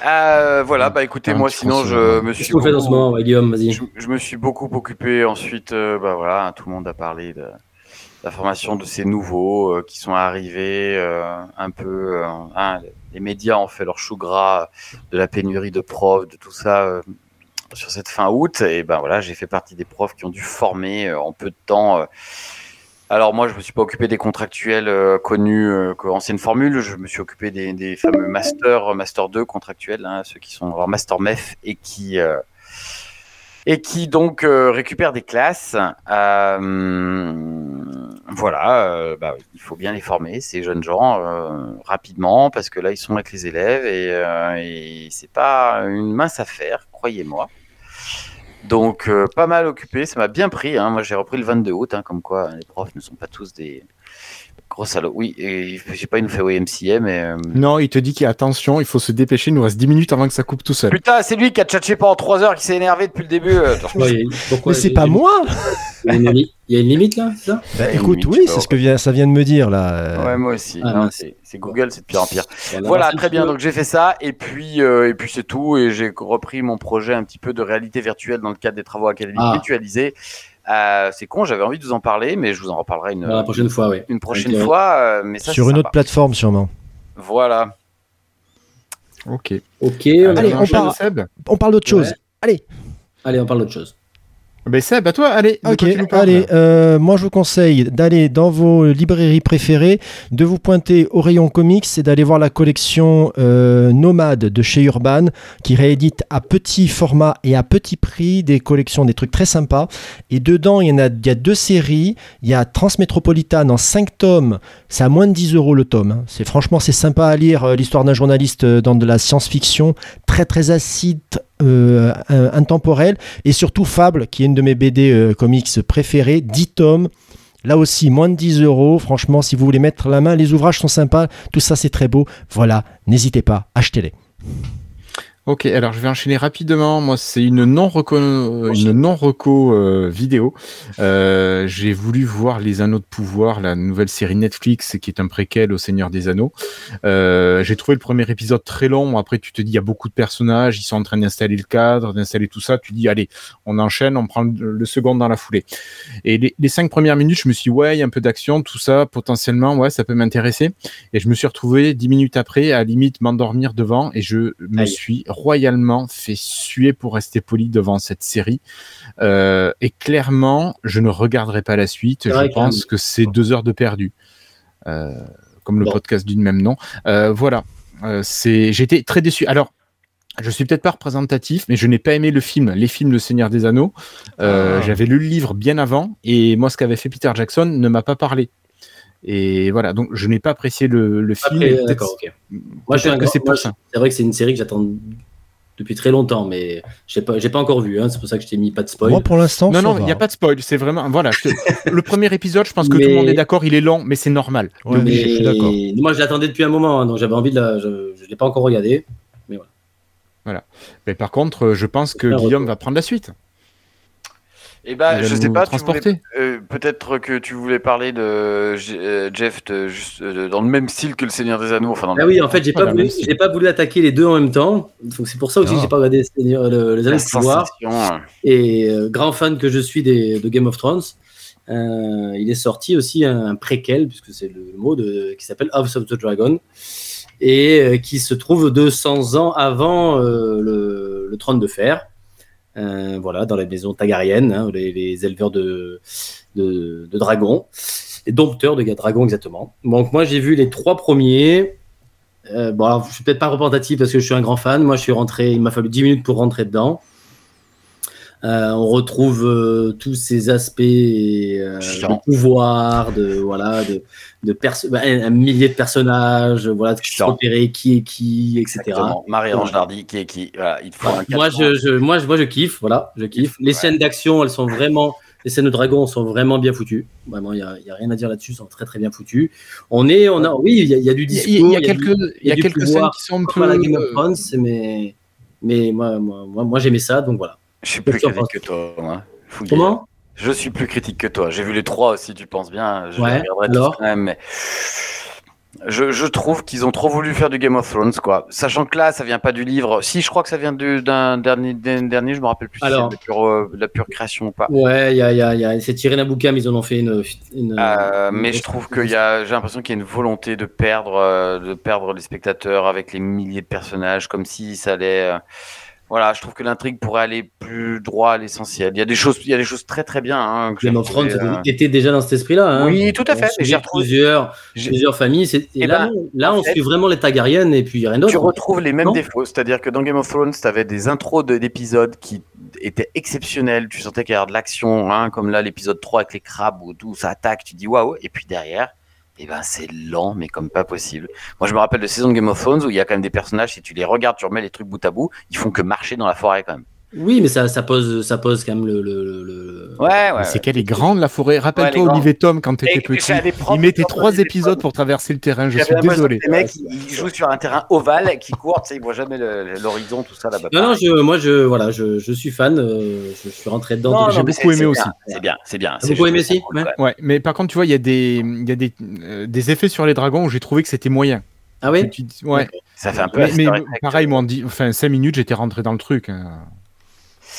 Euh, voilà, bah écoutez, moi sinon je me suis beaucoup- moment, ouais, Guillaume Vas-y. je, je me suis beaucoup occupé ensuite, euh, bah voilà, tout le monde a parlé de la formation de ces nouveaux euh, qui sont arrivés un peu. hein, les médias ont fait leur chou gras de la pénurie de profs, de tout ça sur cette fin août. Et ben voilà, j'ai fait partie des profs qui ont dû former en peu de temps. Alors moi, je me suis pas occupé des contractuels euh, connus euh, ancienne formule. Je me suis occupé des, fameux master, master 2 contractuels, hein, ceux qui sont alors master MEF et qui euh, et qui donc euh, récupèrent des classes. Voilà, bah, il faut bien les former, ces jeunes gens, rapidement, parce que là, ils sont avec les élèves et, et c'est pas une mince affaire, croyez-moi. Donc, euh, pas mal occupé, ça m'a bien pris. hein. Moi, j'ai repris le 22 août, hein, comme quoi les profs ne sont pas tous des gros salauds. Oui, et je sais pas, il nous fait OMCA, mais. euh, Non, il te dit qu'il y a attention, il faut se dépêcher, il nous reste 10 minutes avant que ça coupe tout seul. Putain, c'est lui qui a tchatché pendant 3 heures, qui s'est énervé depuis le début. euh, Ouais, il y a- pourquoi Mais c'est il y a pas moi Il y a une limite- il y a une limite là, c'est ça? Bah, Ouais, Écoute, limite, oui, c'est ce que vient, ça vient de me dire là. euh. Ouais, moi aussi. Ah, Non, mince. c'est c'est Google, c'est de pire en pire. Voilà, très bien. Donc j'ai fait ça et puis euh, et puis c'est tout et j'ai repris mon projet un petit peu de réalité virtuelle dans le cadre des travaux académiques Ah. mutualisés. Euh, c'est con, j'avais envie de vous en parler, mais je vous en reparlerai une, la prochaine fois, ouais. une prochaine fois. euh, mais ça, Sur une autre plateforme sûrement. Voilà. Ok. Ok, Allez, on Seb On parle d'autre chose. Ouais. allez, on parle d'autre chose. Ben Seb, à toi, allez. Ok, allez, euh, moi je vous conseille d'aller dans vos librairies préférées, de vous pointer au rayon comics et d'aller voir la collection euh, Nomade de chez Urban qui réédite à petit format et à petit prix des collections, des trucs très sympas. Et dedans, il y, en a, il y a deux séries. Il y a Transmétropolitane en 5 tomes, c'est à moins de 10 euros le tome. hein. C'est Franchement, c'est sympa à lire euh, l'histoire d'un journaliste dans de la science-fiction, très très acide, euh, euh, intemporel et surtout Fable, qui est une de mes BD euh, comics préférées, 10 tomes. Là aussi, moins de 10 euros. Franchement, si vous voulez mettre la main, les ouvrages sont sympas. Tout ça, c'est très beau. Voilà, n'hésitez pas, achetez-les. Ok, alors je vais enchaîner rapidement. Moi, c'est une non reco, une non reco euh, vidéo. Euh, J'ai voulu voir Les Anneaux de Pouvoir, la nouvelle série Netflix qui est un préquel au Seigneur des Anneaux. Euh, J'ai trouvé le premier épisode très long. Après, tu te dis il y a beaucoup de personnages, ils sont en train d'installer le cadre, d'installer tout ça. Tu dis allez, on enchaîne, on prend le, second dans la foulée. Et les, les cinq premières minutes, je me suis dit, ouais, il y a un peu d'action, tout ça, potentiellement, ouais, ça peut m'intéresser. Et je me suis retrouvé dix minutes après à limite m'endormir devant et je me Aïe. suis royalement fait suer pour rester poli devant cette série. Euh, et clairement, je ne regarderai pas la suite. Je pense que c'est deux heures de perdu. Euh, comme le Bon. podcast du même nom. Euh, voilà. C'est, j'étais très déçu. Alors, je suis peut-être pas représentatif, mais je n'ai pas aimé le film, les films Le Seigneur des Anneaux. Euh, Ah. J'avais lu le livre bien avant, et moi, ce qu'avait fait Peter Jackson ne m'a pas parlé. Et voilà, donc je n'ai pas apprécié le, le film. D'accord, ok. Moi, je suis peut-être un que c'est pour ça. C'est vrai que c'est une série que j'attends depuis très longtemps, mais j'ai pas, j'ai pas encore vu. Hein, c'est pour ça que je t'ai mis pas de spoil. Moi, pour l'instant, Non, non, il n'y a pas de spoil. C'est vraiment. Voilà. je te- le premier épisode, je pense que tout Mais- le monde est d'accord, il est long, mais c'est normal. Ouais, mais je suis d'accord. Moi, je l'attendais depuis un moment, hein, donc j'avais envie de la. Je ne l'ai pas encore regardé. Mais par contre, je pense que Guillaume retour. va prendre la suite. Et bah, Il va je sais pas, voulais- euh, peut-être que tu voulais parler de euh, Jeff de- juste, euh, dans le même style que le Seigneur des Anneaux. Enfin, dans le- Ah oui, en fait, j'ai pas, voulu, même si- j'ai pas voulu attaquer les deux en même temps. Donc c'est pour ça aussi Ah. que j'ai pas regardé Seigneur- le- les années de pouvoir. Et euh, grand fan que je suis des, de Game of Thrones, euh, il est sorti aussi un, un préquel, puisque c'est le mot, de, qui s'appelle House of the Dragon, et euh, qui se trouve 200 ans avant euh, le, le trône de fer. Euh, voilà, dans la maison Targaryen, hein, les, les éleveurs de, de, de dragons, les dompteurs de dragons exactement. Donc moi j'ai vu les trois premiers. Euh, bon, alors, je suis peut-être pas représentatif parce que je suis un grand fan. Moi, je suis rentré, il m'a fallu 10 minutes pour rentrer dedans. Euh, on retrouve euh, tous ces aspects euh, de pouvoir, de voilà, de, de bah, un, millier de personnages, voilà, de repérer qui est qui, etc. Marie-Ange Nardi, qui est qui Voilà, il faut Moi, je, moi, je, moi, je kiffe, voilà, je kiffe. Les Ouais. scènes d'action, elles sont vraiment, les scènes de dragons sont vraiment bien foutues. Vraiment, il y a, rien à dire là-dessus, elles sont très très bien foutues. On est, on a, oui, il y a, il y a du Il y a- discours, il y a quelques, il y a quelques scènes pouvoir, qui sont un la peu. Game of Thrones, mais, mais moi, moi, moi, moi, j'aimais ça, donc voilà. Je suis plus que critique que toi. moi. Fouillé. Comment? Je suis plus critique que toi. J'ai vu les trois aussi, tu penses bien. Je Ouais, regarderai alors? quand même, mais Je, je trouve qu'ils ont trop voulu faire du Game of Thrones, quoi. Sachant que là, ça vient pas du livre. Si, je crois que ça vient du- d'un dernier, dernier, je me rappelle plus si Alors. c'est de la pure, euh, de la pure création ou pas. Ouais, il y a, y a, y a- c'est tiré d'un bouquin, mais ils en ont fait une. une- Euh, une- mais je trouve qu'il y a, j'ai l'impression qu'il y a une volonté de perdre, euh, de perdre les spectateurs avec les milliers de personnages, comme si ça allait. euh, voilà, je trouve que l'intrigue pourrait aller plus droit à l'essentiel. Il y a des choses, il y a des choses très très bien. Hein, que Game of Thrones euh, était déjà dans cet esprit-là. Hein. Oui, tout à fait. J'ai retrouvé- plusieurs, familles. Et Eh là, ben, là, on fait- suit vraiment les Targaryen et puis rien d'autre. Tu retrouves les mêmes Non défauts, c'est-à-dire que dans Game of Thrones, tu avais des intros de- d'épisodes qui étaient exceptionnels, tu sentais qu'il y avait de l'action, hein, comme là l'épisode 3 avec les crabes où tout ça attaque, tu dis waouh, et puis derrière, eh ben, c'est lent, mais comme pas possible. Moi je me rappelle de saison de Game of Thrones où il y a quand même des personnages, si tu les regardes, tu remets les trucs bout à bout, ils font que marcher dans la forêt quand même. Oui, mais ça, ça, pose, ça pose quand même le. le, le- le- Ouais, ouais. C'est qu'elle est grande la forêt. Rappelle-toi Ouais, Olivier Tom quand t'étais et petit. Il mettait trois épisodes pour traverser le terrain. Je suis désolé. Les mecs, ils jouent sur un terrain ovale qui court, tu sais, ils voient jamais l'horizon, tout ça là-bas. Non, non, je, moi, je, voilà, je, je suis fan. euh, je, suis rentré dedans. J'ai mais beaucoup aimé aussi. C'est bien, c'est bien. C'est beaucoup aimé aussi Ouais. mais par contre, tu vois, il y a des, il y a des, euh, des effets sur les dragons où j'ai trouvé que c'était moyen. Ah oui? Ouais. Ça fait un peu Mais, pareil, moi, enfin, 5 minutes, j'étais rentré dans le truc. hein.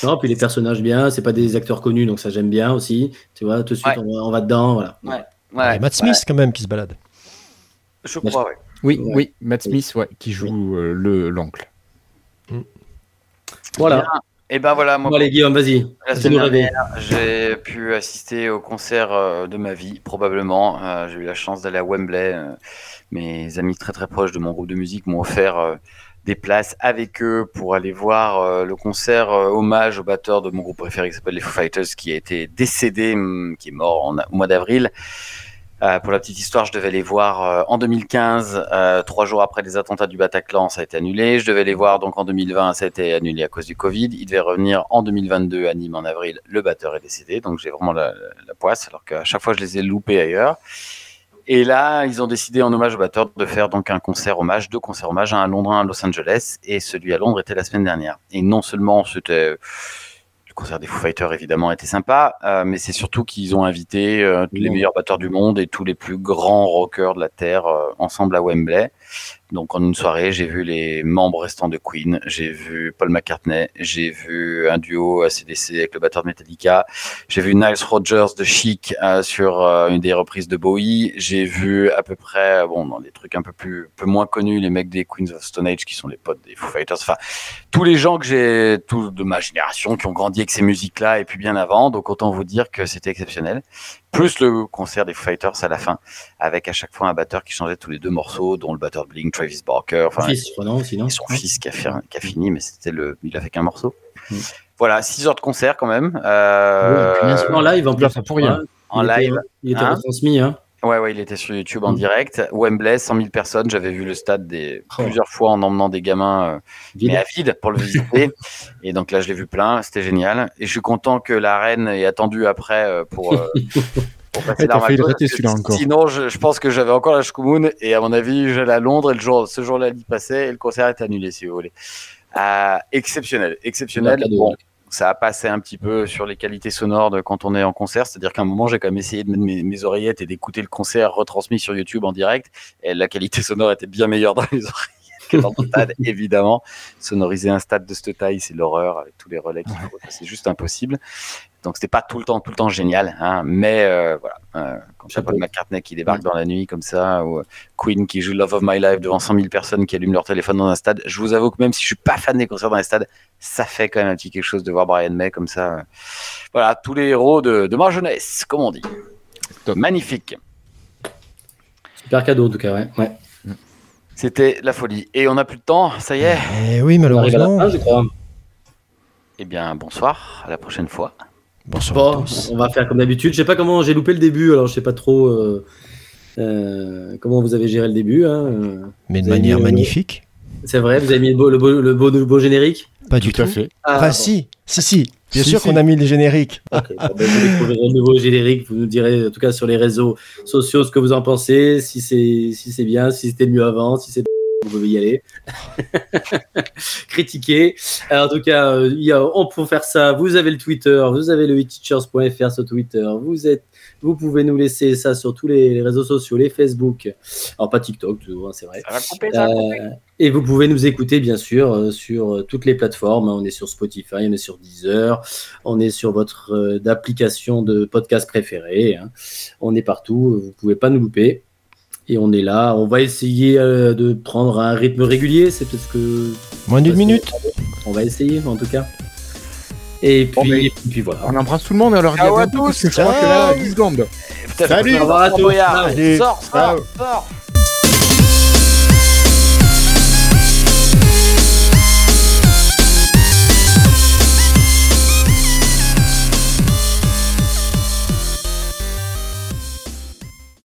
Non, puis les personnages bien, c'est pas des acteurs connus, donc ça j'aime bien aussi. Tu vois, tout de suite, Ouais. on, va, on va dedans, voilà. Ouais. Il y a Ouais, Matt Smith quand même qui se balade. je crois. Oui, Ouais. oui, Matt Smith, ouais, qui joue euh, le l'oncle. Voilà. Et ben voilà, moi, Bon, allez, Guillaume, vas-y. j'ai pu assister au concert euh, de ma vie, probablement. Euh, j'ai eu la chance d'aller à Wembley. mes amis très très proches de mon groupe de musique m'ont offert des places avec eux pour aller voir euh, le concert euh, hommage au batteur de mon groupe préféré qui s'appelle les Foo Fighters, qui a été décédé, hum, qui est mort en, au mois d'avril. Euh, pour la petite histoire, je devais les voir en 2015, euh, trois jours après les attentats du Bataclan, ça a été annulé. Je devais les voir donc en 2020, ça a été annulé à cause du Covid. Il devait revenir en 2022 à Nîmes en avril. Le batteur est décédé, donc j'ai vraiment la, la poisse, alors qu'à chaque fois je les ai loupés ailleurs. Et là, ils ont décidé en hommage au batteur de faire donc un concert hommage, deux concerts hommage, un à Londres, un à Los Angeles, et celui à Londres était la semaine dernière. Et non seulement c'était le concert des Foo Fighters évidemment était sympa, euh, mais c'est surtout qu'ils ont invité euh, les meilleurs batteurs du monde et tous les plus grands rockers de la terre euh, ensemble à Wembley. Donc en une soirée, j'ai vu les membres restants de Queen, j'ai vu Paul McCartney, j'ai vu un duo ACDC avec le batteur de Metallica, j'ai vu Niles Rogers de Chic euh, sur euh, une des reprises de Bowie, j'ai vu à peu près, bon, dans des trucs un peu plus, peu moins connus, les mecs des Queens of Stone Age qui sont les potes des Foo Fighters, enfin tous les gens que j'ai, tous de ma génération, qui ont grandi avec ces musiques-là et puis bien avant, donc autant vous dire que c'était exceptionnel. Plus le concert des Foo Fighters à la fin, avec à chaque fois un batteur qui changeait tous les deux morceaux, dont le batteur de Blink, Travis Barker, enfin, Fils, non, et son fils qui a, fait, qui a fini, mais c'était le, il a fait qu'un morceau. Mm. Voilà, 6 heures de concert quand même. Euh, Ouais, puis en live, en plus. ça pour rien. en Il était- live. Il était Hein retransmis, hein. Ouais, ouais, il était sur YouTube en Mm. direct. Wembley, 100 000 personnes. J'avais vu le stade des, Oh. plusieurs fois en emmenant des gamins euh, mais à vide pour le visiter. et donc là, je l'ai vu plein. C'était génial. Et je suis content que la reine ait attendu après euh, pour. euh, pour passer rater, celui-là, encore. Sinon, je, je pense que j'avais encore la Shkumun et à mon avis, j'allais à Londres et le jour, ce jour-là, il passait et le concert est annulé, si vous voulez. Euh, exceptionnel, exceptionnel. Bon. Ça a passé un petit peu sur les qualités sonores de quand on est en concert, c'est-à-dire qu'à un moment, j'ai quand même essayé de mettre mes, mes oreillettes et d'écouter le concert retransmis sur YouTube en direct, et la qualité sonore était bien meilleure dans les oreillettes que dans le stade, évidemment. Sonoriser un stade de cette taille, c'est l'horreur avec tous les relais qu'il faut, c'est juste impossible. Donc c'était pas tout le temps, tout le temps génial, hein, mais euh, voilà. Euh, quand t'as Chapeau. Paul McCartney qui débarque dans la nuit comme ça, ou euh, Queen qui joue Love of My Life devant 100 000 personnes qui allument leur téléphone dans un stade, je vous avoue que même si je suis pas fan des concerts dans les stades, ça fait quand même un petit quelque chose de voir Brian May comme ça. Voilà, tous les héros de, de ma jeunesse, comme on dit. Top. Magnifique. Super cadeau, en tout cas, ouais. ouais. C'était la folie. Et on n'a plus de temps, ça y est. Eh oui, On arrive à la malheureusement. fin, je crois. Eh bien, bonsoir, à la prochaine fois. Bonsoir Bon, on va faire comme d'habitude. Je sais pas comment j'ai loupé le début, alors je sais pas trop euh, euh, comment vous avez géré le début. hein. Mais de Vous manière euh, magnifique. C'est vrai, vous avez mis le beau, le beau, le beau, le beau générique? Pas du Tout tout. à fait. Ah, Enfin, bon. si, si, si. Bien Si, sûr si. qu'on a mis les génériques. Bon, ben, vous découvrirez le nouveau générique. Vous nous direz, en tout cas sur les réseaux sociaux, ce que vous en pensez, si c'est si c'est bien, si c'était mieux avant, si c'est vous pouvez y aller. Critiquer. Alors, en tout cas, euh, il y a, on peut faire ça. Vous avez le Twitter, vous avez le teachers.fr sur Twitter, vous êtes vous pouvez nous laisser ça sur tous les réseaux sociaux, les Facebook, alors pas TikTok, hein, c'est vrai. Ça va couper, ça va couper. Euh, et vous pouvez nous écouter, bien sûr, euh, sur toutes les plateformes. On est sur Spotify, on est sur Deezer, on est sur votre euh, application de podcast préférée. hein. On est partout, vous pouvez pas nous louper. Et on est là. On va essayer euh, de prendre un rythme régulier. C'est peut-être que. Moins d'une minute. On va essayer, en tout cas. Et puis, et puis voilà. On embrasse tout le monde, on leur dit Ciao à tous. je crois que là, 10 secondes. Salut. faut Au revoir à Fort tous. Boyard. Salut. Sors, sors, sors.